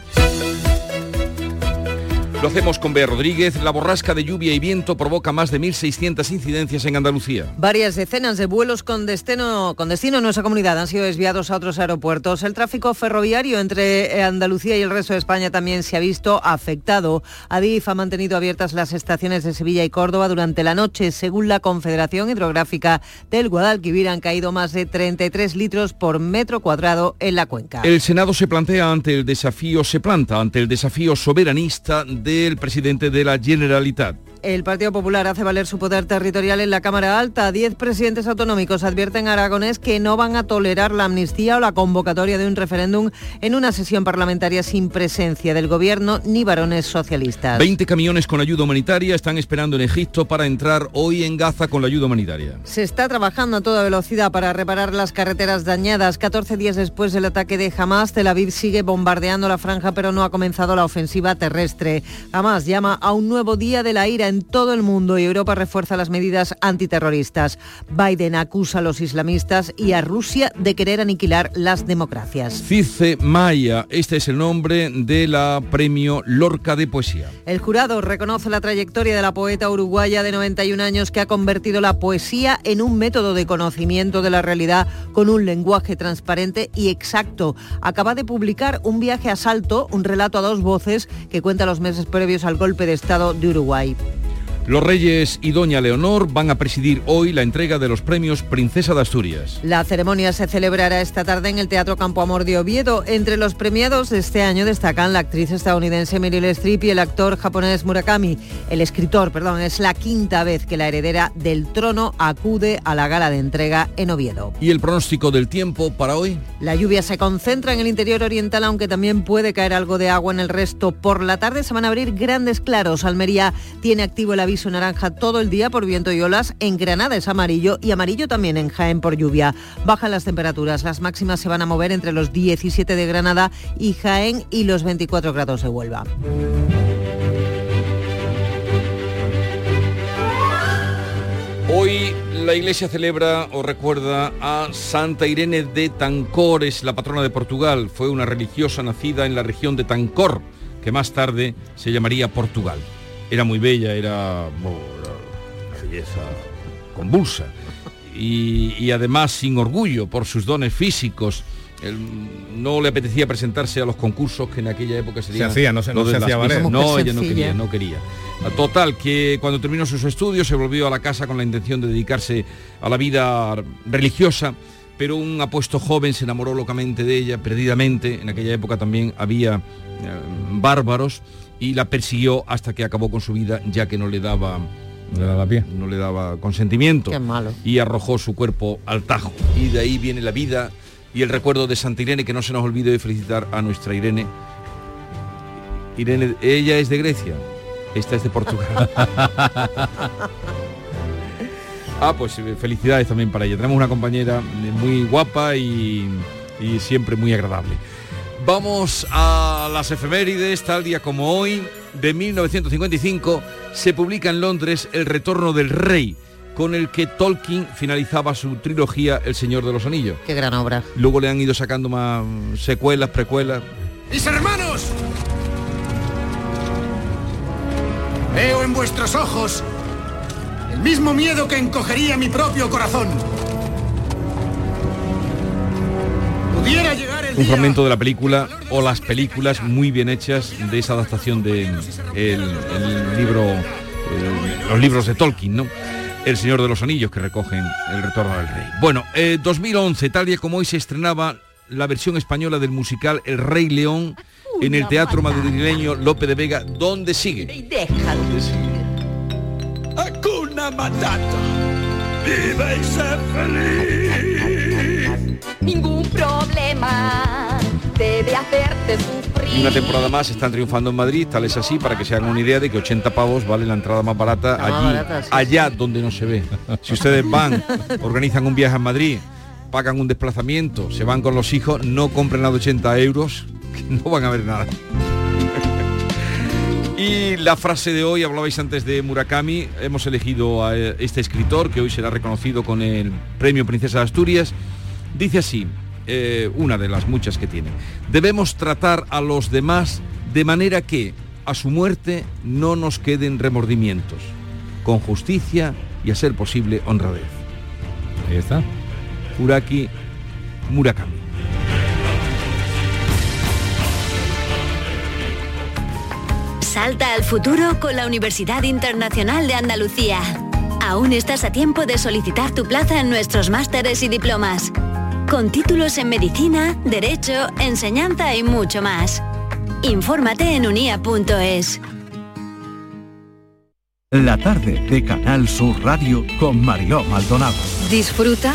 Lo hacemos con Bea Rodríguez. La borrasca de lluvia y viento provoca más de 1.600 incidencias en Andalucía. Varias decenas de vuelos con destino, con destino en nuestra comunidad han sido desviados a otros aeropuertos. El tráfico ferroviario entre Andalucía y el resto de España también se ha visto afectado. Adif ha mantenido abiertas las estaciones de Sevilla y Córdoba durante la noche. Según la Confederación Hidrográfica del Guadalquivir han caído más de 33 litros por metro cuadrado en la cuenca. El Senado se plantea ante el desafío, se planta ante el desafío soberanista del presidente de la Generalitat. El Partido Popular hace valer su poder territorial en la Cámara Alta. Diez presidentes autonómicos advierten a Aragonés que no van a tolerar la amnistía o la convocatoria de un referéndum en una sesión parlamentaria sin presencia del gobierno ni varones socialistas. 20 camiones con ayuda humanitaria están esperando en Egipto para entrar hoy en Gaza con la ayuda humanitaria. Se está trabajando a toda velocidad para reparar las carreteras dañadas. 14 días después del ataque de Hamas, Tel Aviv sigue bombardeando la franja pero no ha comenzado la ofensiva terrestre. Hamas llama a un nuevo día de la ira en todo el mundo y Europa refuerza las medidas antiterroristas. Biden acusa a los islamistas y a Rusia de querer aniquilar las democracias. Cice Maya, este es el nombre de la premio Lorca de Poesía. El jurado reconoce la trayectoria de la poeta uruguaya de 91 años que ha convertido la poesía en un método de conocimiento de la realidad con un lenguaje transparente y exacto. Acaba de publicar Un viaje a salto, un relato a dos voces que cuenta los meses previos al golpe de Estado de Uruguay. Los Reyes y Doña Leonor van a presidir hoy la entrega de los premios Princesa de Asturias. La ceremonia se celebrará esta tarde en el Teatro Campo Amor de Oviedo. Entre los premiados de este año destacan la actriz estadounidense Meryl Streep y el actor japonés Murakami. El escritor, perdón, es la quinta vez que la heredera del trono acude a la gala de entrega en Oviedo. ¿Y el pronóstico del tiempo para hoy? La lluvia se concentra en el interior oriental, aunque también puede caer algo de agua en el resto. Por la tarde se van a abrir grandes claros. Almería tiene activo el aviso naranja todo el día por viento y olas. En Granada es amarillo y amarillo también en Jaén por lluvia. Bajan las temperaturas. Las máximas se van a mover entre los 17 de Granada y Jaén y los 24 grados de Huelva. Hoy la iglesia celebra o recuerda a Santa Irene de Tancor, es la patrona de Portugal. Fue una religiosa nacida en la región de Tancor, que más tarde se llamaría Portugal. Era muy bella, era bueno, una belleza convulsa y, y además sin orgullo por sus dones físicos. Él no le apetecía presentarse a los concursos que en aquella época se, Se hacía, no se- no se hacía valer. No, ella no quería, no quería. Total, que cuando terminó sus estudios se volvió a la casa con la intención de dedicarse a la vida religiosa, pero un apuesto joven se enamoró locamente de ella, perdidamente. En aquella época también había eh, bárbaros y la persiguió hasta que acabó con su vida, ya que no le daba no le daba pie. No le daba consentimiento. Qué malo. Y arrojó su cuerpo al Tajo. Y de ahí viene la vida y el recuerdo de Santa Irene, que no se nos olvide de felicitar a nuestra Irene. Irene, ella es de Grecia, esta es de Portugal. Ah, pues eh, felicidades también para ella. Tenemos una compañera muy guapa y, y siempre muy agradable. Vamos a las efemérides, tal día como hoy, de 1955, se publica en Londres El Retorno del Rey, con el que Tolkien finalizaba su trilogía El Señor de los Anillos. Qué gran obra. Luego le han ido sacando más secuelas, precuelas. ¡Mis hermanos! Veo en vuestros ojos el mismo miedo que encogería mi propio corazón. Pudiera llegar Un fragmento de la película o las películas muy bien hechas de esa adaptación de el, el libro, el- los libros de Tolkien, ¿no? El Señor de los Anillos que recogen el retorno del rey. Bueno, eh, 2011, tal día como hoy se estrenaba la versión española del musical El Rey León en el Teatro Madrileño Lope de Vega, donde sigue. ¿Dónde sigue? Hakuna Matata. Vive y sé feliz. Ningún problema debe hacerte sufrir. Y una temporada más están triunfando en Madrid, tal es así, para que se hagan una idea de que 80 pavos vale la entrada más barata La más allí, barata, sí, allá donde no se ve. Si ustedes van, organizan un viaje a Madrid, pagan un desplazamiento, se van con los hijos, no compren la de 80 euros, que no van a ver nada. Y la frase de hoy, hablabais antes de Murakami, hemos elegido a este escritor que hoy será reconocido con el Premio Princesa de Asturias. Dice así, eh, una de las muchas que tiene, debemos tratar a los demás de manera que a su muerte no nos queden remordimientos, con justicia y a ser posible honradez. Ahí está. Uraki Murakami. Salta al futuro con la Universidad Internacional de Andalucía. Aún estás a tiempo de solicitar tu plaza en nuestros másteres y diplomas. Con títulos en medicina, derecho, enseñanza y mucho más. Infórmate en unia.es. La tarde de Canal Sur Radio con Mariló Maldonado. Disfruta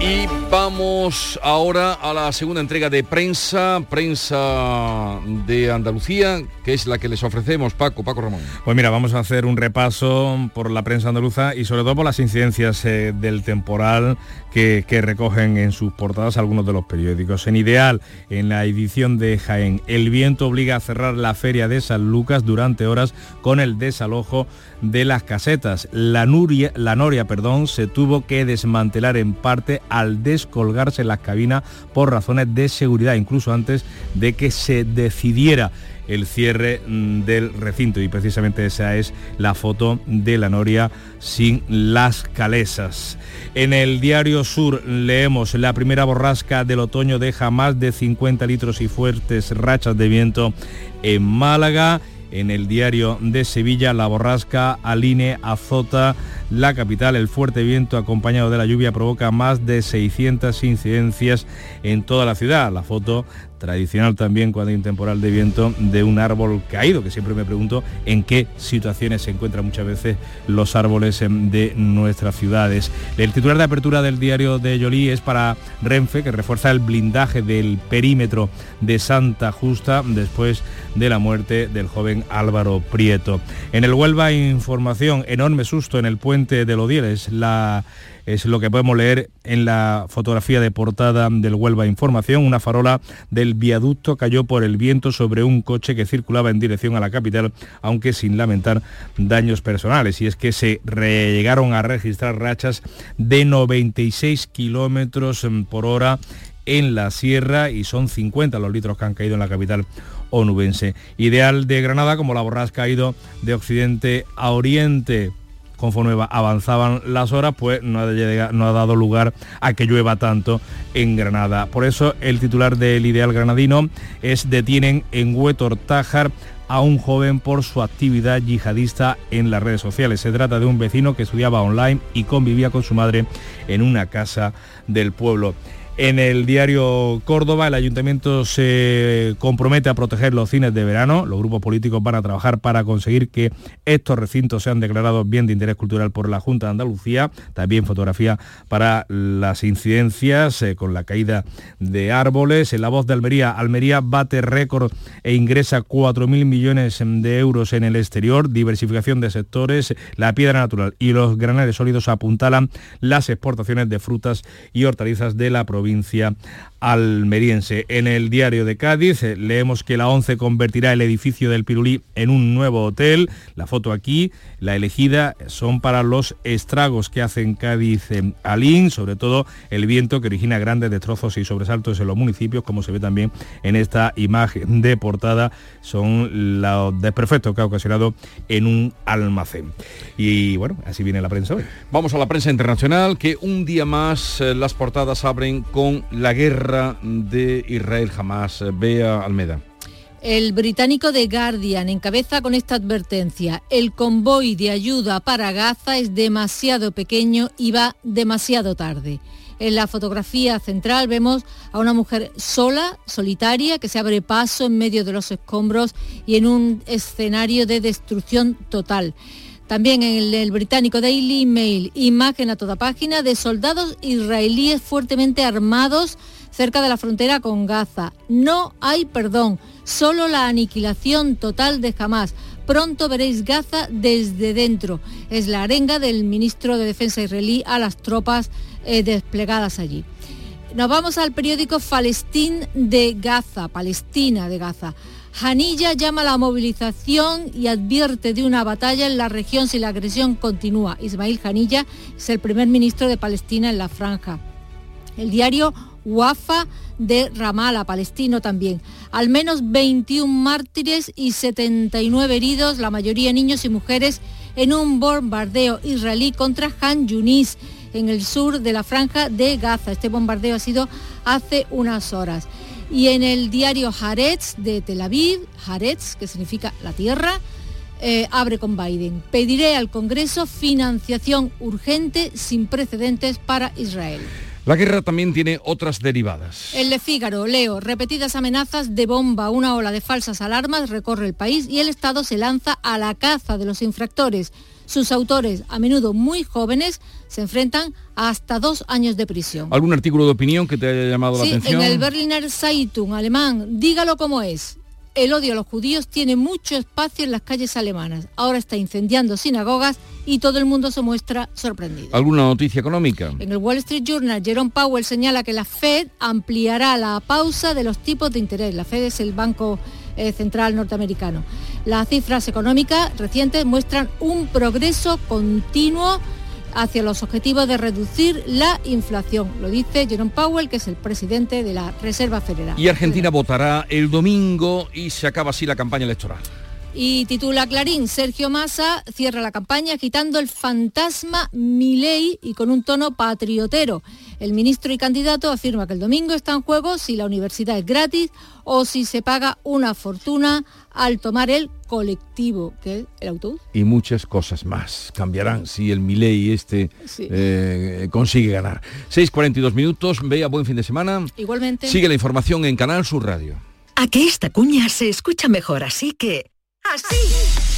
Y vamos ahora a la segunda entrega de prensa, prensa de Andalucía, que es la que les ofrecemos, Paco, Paco Ramón. Pues mira, vamos a hacer un repaso por la prensa andaluza y sobre todo por las incidencias eh, del temporal que, que recogen en sus portadas algunos de los periódicos. En Ideal, en la edición de Jaén, el viento obliga a cerrar la feria de San Lucas durante horas con el desalojo de las casetas. La, la Noria perdón, se tuvo que desmantelar en parte al descolgarse las cabinas por razones de seguridad, incluso antes de que se decidiera el cierre mm, del recinto y precisamente esa es la foto de la Noria sin las calesas. En el diario Sur leemos la primera borrasca del otoño deja más de 50 litros y fuertes rachas de viento en Málaga. En el diario de Sevilla, la borrasca Aline azota la capital. El fuerte viento acompañado de la lluvia provoca más de 600 incidencias en toda la ciudad. La foto tradicional también cuando hay un temporal de viento de un árbol caído, que siempre me pregunto en qué situaciones se encuentran muchas veces los árboles em, de nuestras ciudades. El titular de apertura del diario de Yolí es para Renfe, que refuerza el blindaje del perímetro de Santa Justa después de la muerte del joven Álvaro Prieto. En el Huelva información, enorme susto en el puente de Lodieles, la es lo que podemos leer en la fotografía de portada del Huelva Información. Una farola del viaducto cayó por el viento sobre un coche que circulaba en dirección a la capital, aunque sin lamentar daños personales. Y es que se llegaron a registrar rachas de 96 kilómetros por hora en la sierra y son 50 los litros que han caído en la capital onubense. Ideal de Granada como la borrasca ha ido de occidente a oriente conforme va- avanzaban las horas, pues no ha, llega- no ha dado lugar a que llueva tanto en Granada. Por eso el titular del Ideal Granadino es detienen en Huetor Tájar a un joven por su actividad yihadista en las redes sociales. Se trata de un vecino que estudiaba online y convivía con su madre en una casa del pueblo. En el diario Córdoba, el ayuntamiento se compromete a proteger los cines de verano. Los grupos políticos van a trabajar para conseguir que estos recintos sean declarados bien de interés cultural por la Junta de Andalucía. También fotografía para las incidencias eh, con la caída de árboles. En la voz de Almería, Almería bate récord e ingresa 4.000 millones de euros en el exterior. Diversificación de sectores, la piedra natural y los granales sólidos apuntalan las exportaciones de frutas y hortalizas de la provincia provincia almeriense. En el diario de Cádiz eh, leemos que la ONCE convertirá el edificio del Pirulí en un nuevo hotel. La foto aquí, la elegida, son para los estragos que hacen Cádiz en Alín, sobre todo el viento que origina grandes destrozos y sobresaltos en los municipios, como se ve también en esta imagen de portada, son los desperfectos que ha ocasionado en un almacén. Y bueno, así viene la prensa hoy. Vamos a la prensa internacional, que un día más eh, las portadas abren con la guerra de Israel jamás. Vea Almeda. El británico The Guardian encabeza con esta advertencia. El convoy de ayuda para Gaza es demasiado pequeño y va demasiado tarde. En la fotografía central vemos a una mujer sola, solitaria, que se abre paso en medio de los escombros y en un escenario de destrucción total. También en el, británico Daily Mail, imagen a toda página de soldados israelíes fuertemente armados cerca de la frontera con Gaza. No hay perdón, solo la aniquilación total de Hamas. Pronto veréis Gaza desde dentro. Es la arenga del ministro de Defensa israelí a las tropas eh, desplegadas allí. Nos vamos al periódico Palestín de Gaza, Palestina de Gaza. Janilla llama a la movilización y advierte de una batalla en la región si la agresión continúa. Ismail Janilla es el primer ministro de Palestina en la franja. El diario Wafa de Ramallah, palestino también. Al menos 21 mártires y 79 heridos, la mayoría niños y mujeres, en un bombardeo israelí contra Han Yunis en el sur de la franja de Gaza. Este bombardeo ha sido hace unas horas. Y en el diario Haaretz de Tel Aviv, Haaretz, que significa la tierra, eh, abre con Biden. Pediré al Congreso financiación urgente sin precedentes para Israel. La guerra también tiene otras derivadas. El de Fígaro, Leo, repetidas amenazas de bomba, una ola de falsas alarmas recorre el país y el Estado se lanza a la caza de los infractores. Sus autores, a menudo muy jóvenes, se enfrentan a hasta dos años de prisión. ¿Algún artículo de opinión que te haya llamado la atención? En el Berliner Zeitung alemán, dígalo como es. El odio a los judíos tiene mucho espacio en las calles alemanas. Ahora está incendiando sinagogas y todo el mundo se muestra sorprendido. ¿Alguna noticia económica? En el Wall Street Journal, Jerome Powell señala que la Fed ampliará la pausa de los tipos de interés. La Fed es el banco eh, central norteamericano. Las cifras económicas recientes muestran un progreso continuo hacia los objetivos de reducir la inflación. Lo dice Jerome Powell, que es el presidente de la Reserva Federal. Y Argentina votará el domingo y se acaba así la campaña electoral. Y titula Clarín, Sergio Massa cierra la campaña agitando el fantasma Milei y con un tono patriotero. El ministro y candidato afirma que el domingo está en juego si la universidad es gratis o si se paga una fortuna al tomar el colectivo, que es el autobús. Y muchas cosas más cambiarán si el Milei este eh, consigue ganar. 6.42 minutos, vea buen fin de semana. Igualmente. Sigue la información en Canal Sur Radio. A que esta cuña se escucha mejor, así que... ¡Así!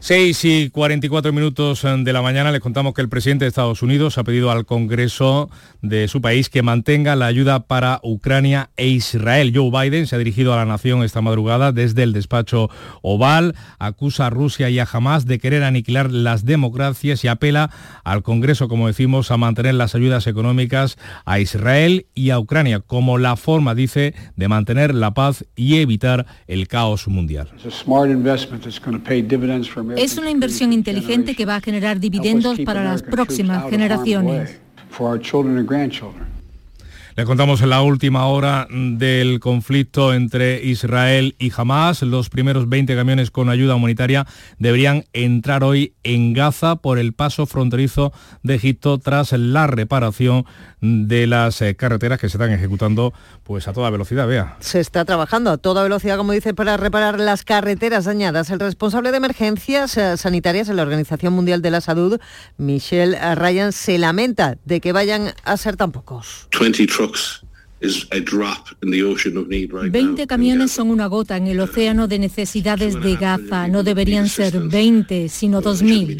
6 y 44 minutos eh, de la mañana les contamos que el presidente de Estados Unidos ha pedido al Congreso de su país que mantenga la ayuda para Ucrania e Israel. Joe Biden se ha dirigido a la nación esta madrugada desde el despacho Oval, acusa a Rusia y a Hamas de querer aniquilar las democracias y apela al Congreso, como decimos, a mantener las ayudas económicas a Israel y a Ucrania como la forma, dice, de mantener la paz y evitar el caos mundial. Es una inversión inteligente que va a generar dividendos para las próximas generaciones. Le contamos en la última hora del conflicto entre Israel y Hamas. Los primeros 20 camiones con ayuda humanitaria deberían entrar hoy en Gaza por el paso fronterizo de Egipto tras la reparación de las eh, carreteras que se están ejecutando pues a toda velocidad, vea. Se está trabajando a toda velocidad, como dice, para reparar las carreteras dañadas. El responsable de emergencias eh, sanitarias en la Organización Mundial de la Salud, Michelle Ryan, se lamenta de que vayan a ser tan pocos. 20 camiones son una gota en el océano de necesidades de Gaza. No deberían ser 20, sino 2.000.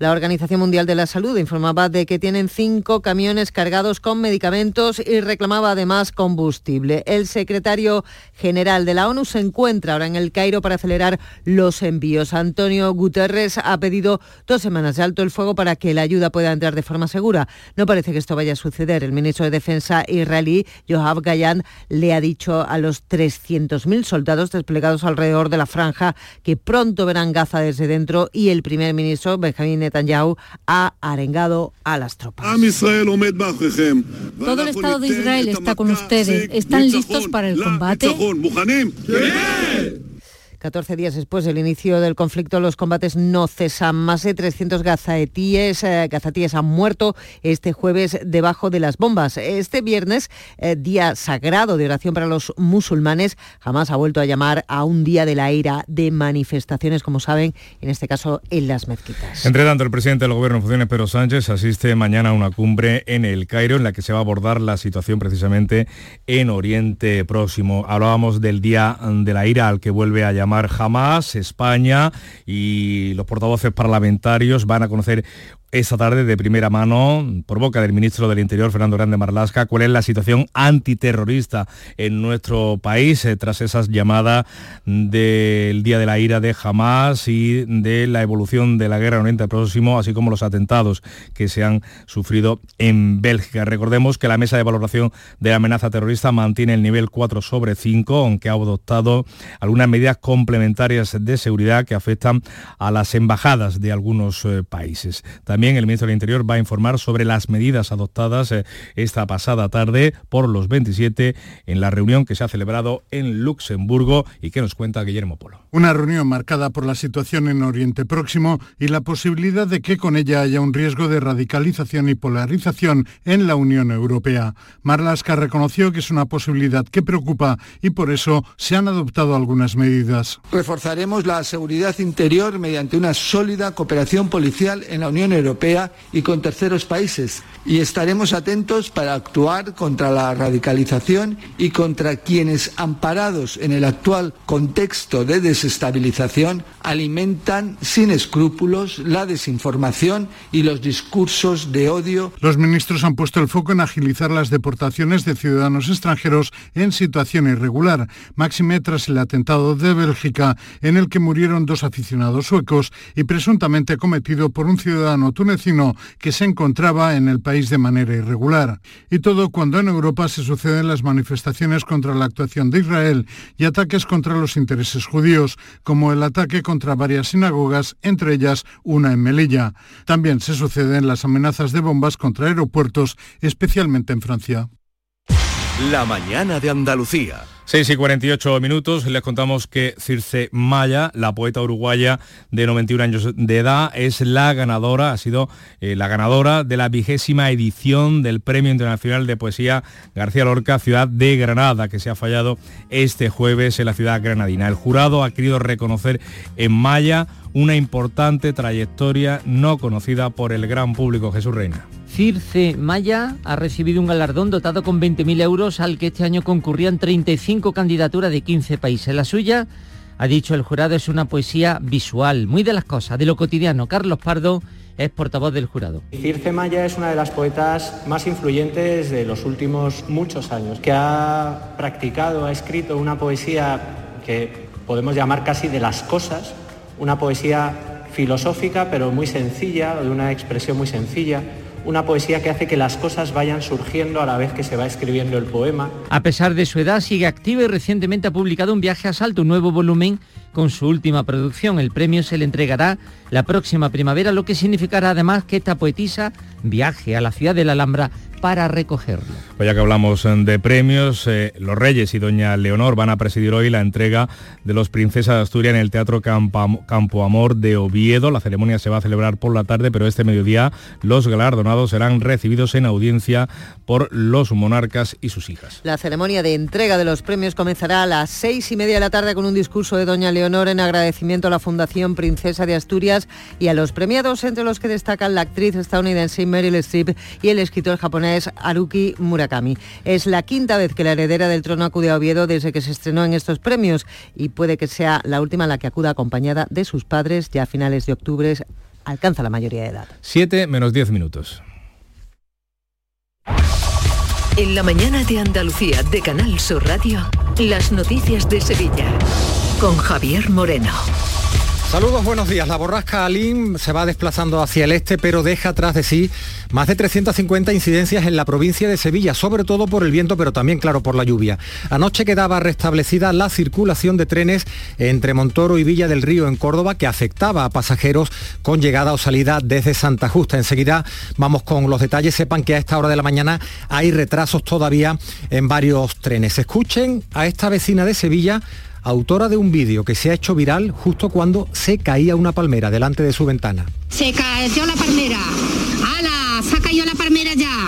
La Organización Mundial de la Salud informaba de que tienen cinco camiones cargados con medicamentos y reclamaba además combustible. El secretario general de la ONU se encuentra ahora en el Cairo para acelerar los envíos. Antonio Guterres ha pedido dos semanas de alto el fuego para que la ayuda pueda entrar de forma segura. No parece que esto vaya a suceder. El ministro de Defensa israelí, Yoav Gayan, le ha dicho a los 300.000 soldados desplegados alrededor de la franja que pronto verán Gaza desde dentro y el primer ministro, Benjamín Netanyahu ha arengado a las tropas. Todo el Estado de Israel está con ustedes. ¿Están listos para el combate? 14 días después del inicio del conflicto, los combates no cesan. Más de 300 gazatíes, eh, han muerto este jueves debajo de las bombas. Este viernes, eh, día sagrado de oración para los musulmanes, jamás ha vuelto a llamar a un día de la ira de manifestaciones, como saben, en este caso en las mezquitas. Entre tanto, el presidente del gobierno en funciones, Pedro Sánchez, asiste mañana a una cumbre en el Cairo en la que se va a abordar la situación precisamente en Oriente Próximo. Hablábamos del día de la ira al que vuelve a llamar jamás España y los portavoces parlamentarios van a conocer esta tarde de primera mano, por boca del ministro del Interior, Fernando Grande Marlasca, cuál es la situación antiterrorista en nuestro país eh, tras esas llamadas del Día de la Ira de Hamas y de la evolución de la guerra en Oriente Próximo, así como los atentados que se han sufrido en Bélgica. Recordemos que la mesa de valoración de la amenaza terrorista mantiene el nivel 4 sobre 5, aunque ha adoptado algunas medidas complementarias de seguridad que afectan a las embajadas de algunos eh, países. También el ministro del Interior va a informar sobre las medidas adoptadas eh, esta pasada tarde por los 27 en la reunión que se ha celebrado en Luxemburgo y que nos cuenta Guillermo Polo. Una reunión marcada por la situación en Oriente Próximo y la posibilidad de que con ella haya un riesgo de radicalización y polarización en la Unión Europea. Marlaska reconoció que es una posibilidad que preocupa y por eso se han adoptado algunas medidas. Reforzaremos la seguridad interior mediante una sólida cooperación policial en la Unión Europea y con terceros países. Y estaremos atentos para actuar contra la radicalización y contra quienes, amparados en el actual contexto de desestabilización, alimentan sin escrúpulos la desinformación y los discursos de odio. Los ministros han puesto el foco en agilizar las deportaciones de ciudadanos extranjeros en situación irregular, máxime tras el atentado de Bélgica, en el que murieron dos aficionados suecos y presuntamente cometido por un ciudadano tunecino que se encontraba en el país de manera irregular. Y todo cuando en Europa se suceden las manifestaciones contra la actuación de Israel y ataques contra los intereses judíos, como el ataque contra varias sinagogas, entre ellas una en Melilla. También se suceden las amenazas de bombas contra aeropuertos, especialmente en Francia. La mañana de Andalucía. 6 y 48 minutos, les contamos que Circe Maya, la poeta uruguaya de 91 años de edad, es la ganadora, ha sido eh, la ganadora de la vigésima edición del Premio Internacional de Poesía García Lorca, Ciudad de Granada, que se ha fallado este jueves en la ciudad granadina. El jurado ha querido reconocer en Maya una importante trayectoria no conocida por el gran público Jesús Reina. Circe Maya ha recibido un galardón dotado con 20.000 euros al que este año concurrían 35 candidaturas de 15 países. La suya, ha dicho el jurado, es una poesía visual, muy de las cosas, de lo cotidiano. Carlos Pardo es portavoz del jurado. Circe Maya es una de las poetas más influyentes de los últimos muchos años, que ha practicado, ha escrito una poesía que podemos llamar casi de las cosas, una poesía filosófica pero muy sencilla, de una expresión muy sencilla, una poesía que hace que las cosas vayan surgiendo a la vez que se va escribiendo el poema. A pesar de su edad, sigue activa y recientemente ha publicado un viaje a Salto, un nuevo volumen con su última producción. El premio se le entregará la próxima primavera, lo que significará además que esta poetisa viaje a la ciudad de la Alhambra para recogerlo. Pues ya que hablamos eh, de premios, eh, los Reyes y Doña Leonor van a presidir hoy la entrega de los Princesas de Asturias en el Teatro Campo, Campo Amor de Oviedo. La ceremonia se va a celebrar por la tarde, pero este mediodía los galardonados serán recibidos en audiencia por los monarcas y sus hijas. La ceremonia de entrega de los premios comenzará a las seis y media de la tarde con un discurso de Doña Leonor en agradecimiento a la Fundación Princesa de Asturias y a los premiados, entre los que destacan la actriz estadounidense Meryl Streep y el escritor japonés es Haruki Murakami. Es la quinta vez que la heredera del trono acude a Oviedo desde que se estrenó en estos premios y puede que sea la última en la que acuda acompañada de sus padres. Ya a finales de octubre alcanza la mayoría de edad. 7 menos 10 minutos. En la mañana de Andalucía de Canal Sur Radio, las noticias de Sevilla con Javier Moreno. Saludos, buenos días. La borrasca Alim se va desplazando hacia el este, pero deja atrás de sí más de 350 incidencias en la provincia de Sevilla, sobre todo por el viento, pero también, claro, por la lluvia. Anoche quedaba restablecida la circulación de trenes entre Montoro y Villa del Río en Córdoba, que afectaba a pasajeros con llegada o salida desde Santa Justa. Enseguida vamos con los detalles. Sepan que a esta hora de la mañana hay retrasos todavía en varios trenes. Escuchen a esta vecina de Sevilla autora de un vídeo que se ha hecho viral justo cuando se caía una palmera delante de su ventana. Se cayó la palmera. ¡Hala! Se ha caído la palmera ya.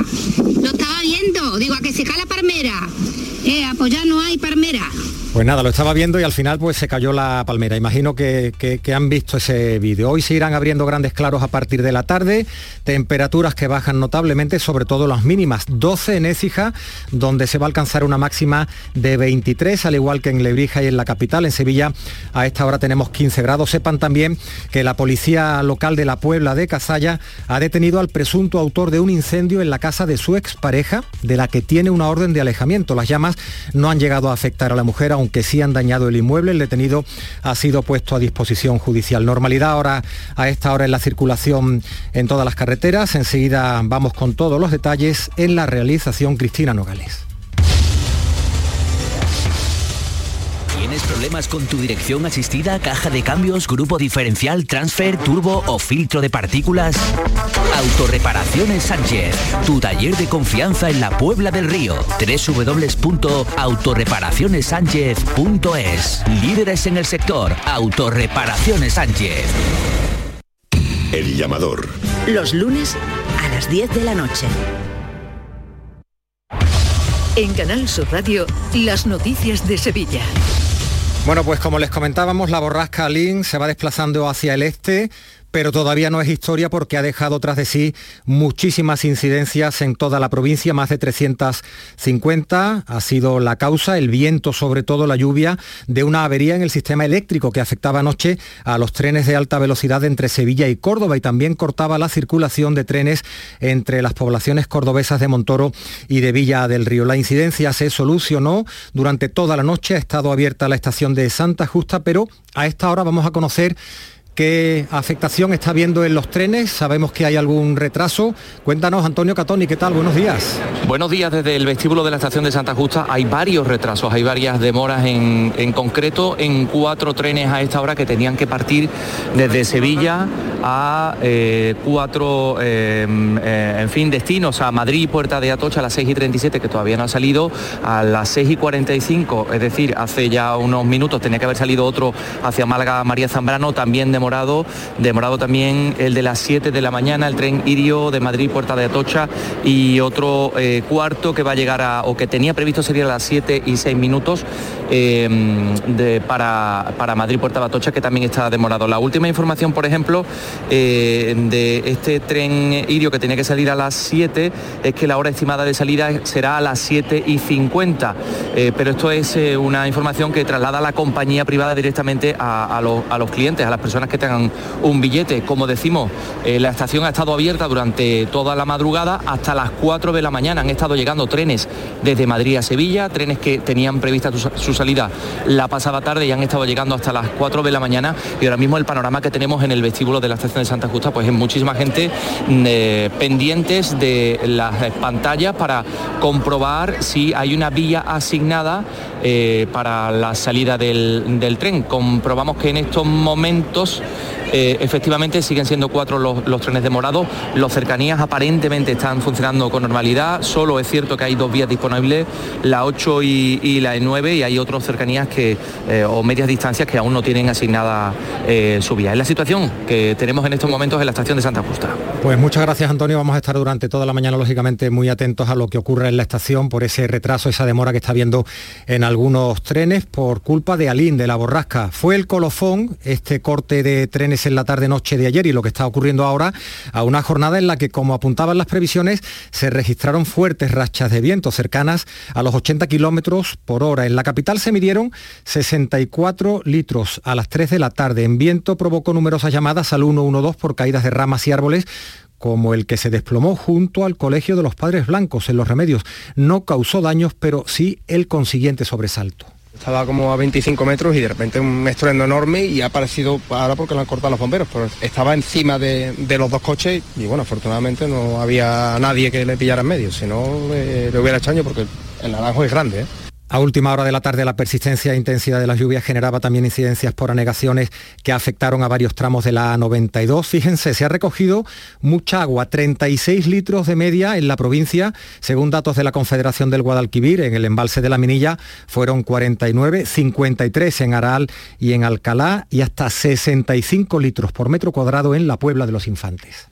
Lo estaba viendo. Digo, a que se cae la palmera. Eh, apoyar no hay palmera. Pues nada, lo estaba viendo y al final pues se cayó la palmera. Imagino que, han visto ese vídeo. Hoy se irán abriendo grandes claros a partir de la tarde, temperaturas que bajan notablemente, sobre todo las mínimas. 12 en Écija, donde se va a alcanzar una máxima de 23, al igual que en Lebrija y en la capital. En Sevilla a esta hora tenemos 15 grados. Sepan también que la policía local de la Puebla de Cazalla ha detenido al presunto autor de un incendio en la casa de su expareja, de la que tiene una orden de alejamiento. Las llamas no han llegado a afectar a la mujer, aunque sí han dañado el inmueble. El detenido ha sido puesto a disposición judicial. Normalidad ahora a esta hora en la circulación en todas las carreteras. Enseguida vamos con todos los detalles en la realización Cristina Nogales. ¿Tienes problemas con tu dirección asistida, caja de cambios, grupo diferencial, transfer, turbo o filtro de partículas? Autorreparaciones Sánchez, tu taller de confianza en la Puebla del Río. www.autorreparacionessánchez.es Líderes en el sector, Autorreparaciones Sánchez. El llamador. Los lunes a las 10 de la noche. En Canal Sur Radio, las noticias de Sevilla. Bueno, pues como les comentábamos, la borrasca Lin se va desplazando hacia el este pero todavía no es historia porque ha dejado tras de sí muchísimas incidencias en toda la provincia, más de 350. Ha sido la causa, el viento, sobre todo la lluvia, de una avería en el sistema eléctrico que afectaba anoche a los trenes de alta velocidad entre Sevilla y Córdoba y también cortaba la circulación de trenes entre las poblaciones cordobesas de Montoro y de Villa del Río. La incidencia se solucionó durante toda la noche, ha estado abierta la estación de Santa Justa, pero a esta hora vamos a conocer ¿Qué afectación está viendo en los trenes? Sabemos que hay algún retraso. Cuéntanos, Antonio Catoni, ¿qué tal? Buenos días. Buenos días desde el vestíbulo de la estación de Santa Justa. Hay varios retrasos, hay varias demoras en, concreto en cuatro trenes a esta hora que tenían que partir desde Sevilla a eh, cuatro, eh, eh, en fin, destinos, a Madrid, Puerta de Atocha a las 6 y 37, que todavía no ha salido, a las 6 y 45, es decir, hace ya unos minutos tenía que haber salido otro hacia Málaga, María Zambrano, también de demorado, demorado también el de las 7 de la mañana, el tren Irio de Madrid, Puerta de Atocha, y otro eh, cuarto que va a llegar a, o que tenía previsto sería a las 7 y 6 minutos em, de, para, para Madrid, Puerta de Atocha, que también está demorado. La última información, por ejemplo, eh, de este tren Irio que tenía que salir a las 7 es que la hora estimada de salida será a las 7 y 50. Eh, pero esto es una información que traslada la compañía privada directamente a, los, a, los, clientes, a las personas que tengan un billete. Como decimos, la estación ha estado abierta durante toda la madrugada hasta las 4 de la mañana. Han estado llegando trenes desde Madrid a Sevilla, trenes que tenían prevista su, salida la pasada tarde y han estado llegando hasta las 4 de la mañana y ahora mismo el panorama que tenemos en el vestíbulo de la estación de Santa Justa pues es muchísima gente mm, eh, pendientes de las pantallas para comprobar si hay una vía asignada eh, para la salida del tren. Comprobamos que en estos momentos Thank you. Eh, efectivamente siguen siendo cuatro los, trenes demorados, los cercanías aparentemente están funcionando con normalidad, solo es cierto que hay dos vías disponibles, la 8 y, la 9 y hay otras cercanías que, eh, o medias distancias que aún no tienen asignada eh, su vía. Es la situación que tenemos en estos momentos en la estación de Santa Justa. Pues muchas gracias Antonio, vamos a estar durante toda la mañana lógicamente muy atentos a lo que ocurre en la estación por ese retraso, esa demora que está habiendo en algunos trenes por culpa de Alín, de la borrasca. Fue el colofón, este corte de trenes en la tarde-noche de ayer y lo que está ocurriendo ahora a una jornada en la que, como apuntaban las previsiones, se registraron fuertes rachas de viento cercanas a los 80 kilómetros por hora. En la capital se midieron 64 litros a las 3 de la tarde. En viento provocó numerosas llamadas al 112 por caídas de ramas y árboles como el que se desplomó junto al Colegio de los Padres Blancos en Los Remedios. No causó daños, pero sí el consiguiente sobresalto. Estaba como a 25 metros y de repente un estruendo enorme y ha aparecido ahora porque lo han cortado los bomberos, pero estaba encima de, los dos coches y bueno, afortunadamente no había nadie que le pillara en medio, si no eh, le hubiera hecho porque el naranjo es grande. ¿eh? A última hora de la tarde la persistencia e intensidad de las lluvias generaba también incidencias por anegaciones que afectaron a varios tramos de la A92. Fíjense, se ha recogido mucha agua, 36 litros de media en la provincia, según datos de la Confederación del Guadalquivir, en el embalse de la Minilla fueron 49, 53 en Aral y en Alcalá y hasta 65 litros por metro cuadrado en la Puebla de los Infantes.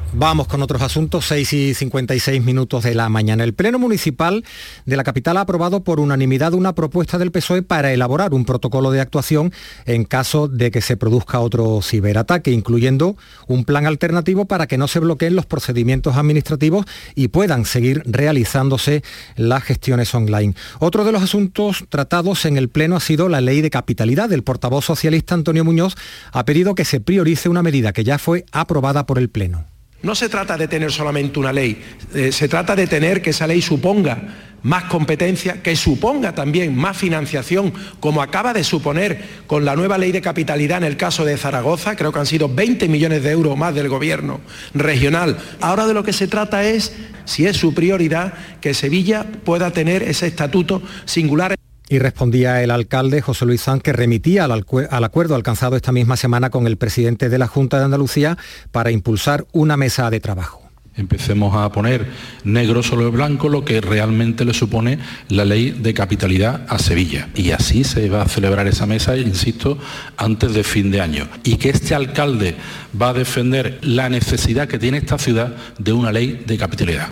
Vamos con otros asuntos, 6 y 56 minutos de la mañana. El Pleno Municipal de la capital ha aprobado por unanimidad una propuesta del PSOE para elaborar un protocolo de actuación en caso de que se produzca otro ciberataque, incluyendo un plan alternativo para que no se bloqueen los procedimientos administrativos y puedan seguir realizándose las gestiones online. Otro de los asuntos tratados en el Pleno ha sido la ley de capitalidad. El portavoz socialista Antonio Muñoz ha pedido que se priorice una medida que ya fue aprobada por el Pleno. No se trata de tener solamente una ley, eh, se trata de tener que esa ley suponga más competencia, que suponga también más financiación, como acaba de suponer con la nueva ley de capitalidad en el caso de Zaragoza, creo que han sido 20 millones de euros más del gobierno regional. Ahora de lo que se trata es, si es su prioridad, que Sevilla pueda tener ese estatuto singular. Y respondía el alcalde José Luis Sanz que remitía al, al, acuerdo alcanzado esta misma semana con el presidente de la Junta de Andalucía para impulsar una mesa de trabajo. Empecemos a poner negro sobre blanco lo que realmente le supone la ley de capitalidad a Sevilla. Y así se va a celebrar esa mesa, insisto, antes de fin de año. Y que este alcalde va a defender la necesidad que tiene esta ciudad de una ley de capitalidad.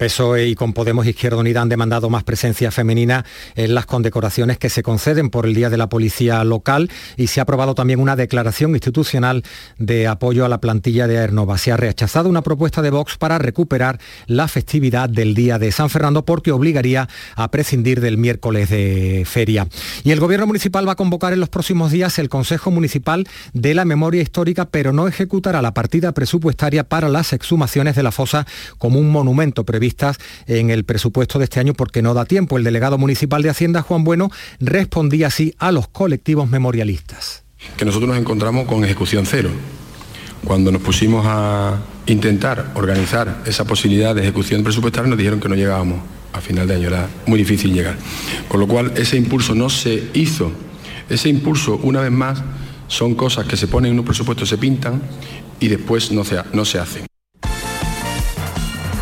PSOE y con Podemos Izquierda Unida han demandado más presencia femenina en las condecoraciones que se conceden por el Día de la Policía Local y se ha aprobado también una declaración institucional de apoyo a la plantilla de Aernova. Se ha rechazado una propuesta de Vox para recuperar la festividad del Día de San Fernando porque obligaría a prescindir del miércoles de feria. Y el Gobierno Municipal va a convocar en los próximos días el Consejo Municipal de la Memoria Histórica, pero no ejecutará la partida presupuestaria para las exhumaciones de la fosa como un monumento previsto en el presupuesto de este año porque no da tiempo. El delegado municipal de Hacienda, Juan Bueno, respondía así a los colectivos memorialistas. Que nosotros nos encontramos con ejecución cero. Cuando nos pusimos a intentar organizar esa posibilidad de ejecución presupuestaria nos dijeron que no llegábamos a final de año, era muy difícil llegar. Con lo cual ese impulso no se hizo. Ese impulso, una vez más, son cosas que se ponen en un presupuesto, se pintan y después no se, no se hacen.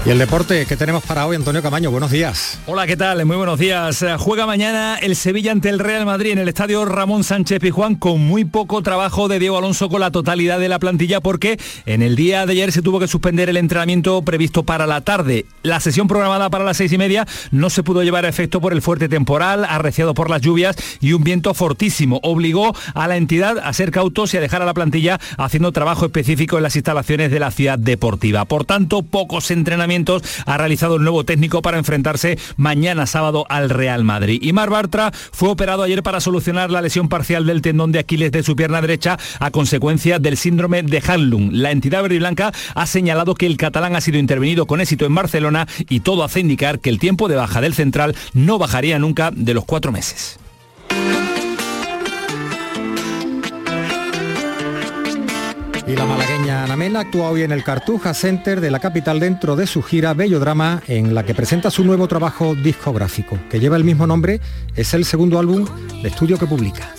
Y el deporte que tenemos para hoy, Antonio Camaño, buenos días. Hola, ¿qué tal? Muy buenos días. Eh, juega mañana el Sevilla ante el Real Madrid en el estadio Ramón Sánchez Pijuán con muy poco trabajo de Diego Alonso con la totalidad de la plantilla porque en el día de ayer se tuvo que suspender el entrenamiento previsto para la tarde. La sesión programada para las seis y media no se pudo llevar a efecto por el fuerte temporal, arreciado por las lluvias y un viento fortísimo. Obligó a la entidad a ser cautos y a dejar a la plantilla haciendo trabajo específico en las instalaciones de la ciudad deportiva. Por tanto, pocos entrenamientos ha realizado el nuevo técnico para enfrentarse mañana sábado al Real Madrid. Y Mar Bartra fue operado ayer para solucionar la lesión parcial del tendón de Aquiles de su pierna derecha a consecuencia del síndrome de Hanlung. La entidad verde blanca ha señalado que el catalán ha sido intervenido con éxito en Barcelona y todo hace indicar que el tiempo de baja del central no bajaría nunca de los cuatro meses. Y la malagueña Anamena actúa hoy en el Cartuja Center de la capital dentro de su gira Bello Drama en la que presenta su nuevo trabajo discográfico, que lleva el mismo nombre, es el segundo álbum de estudio que publica.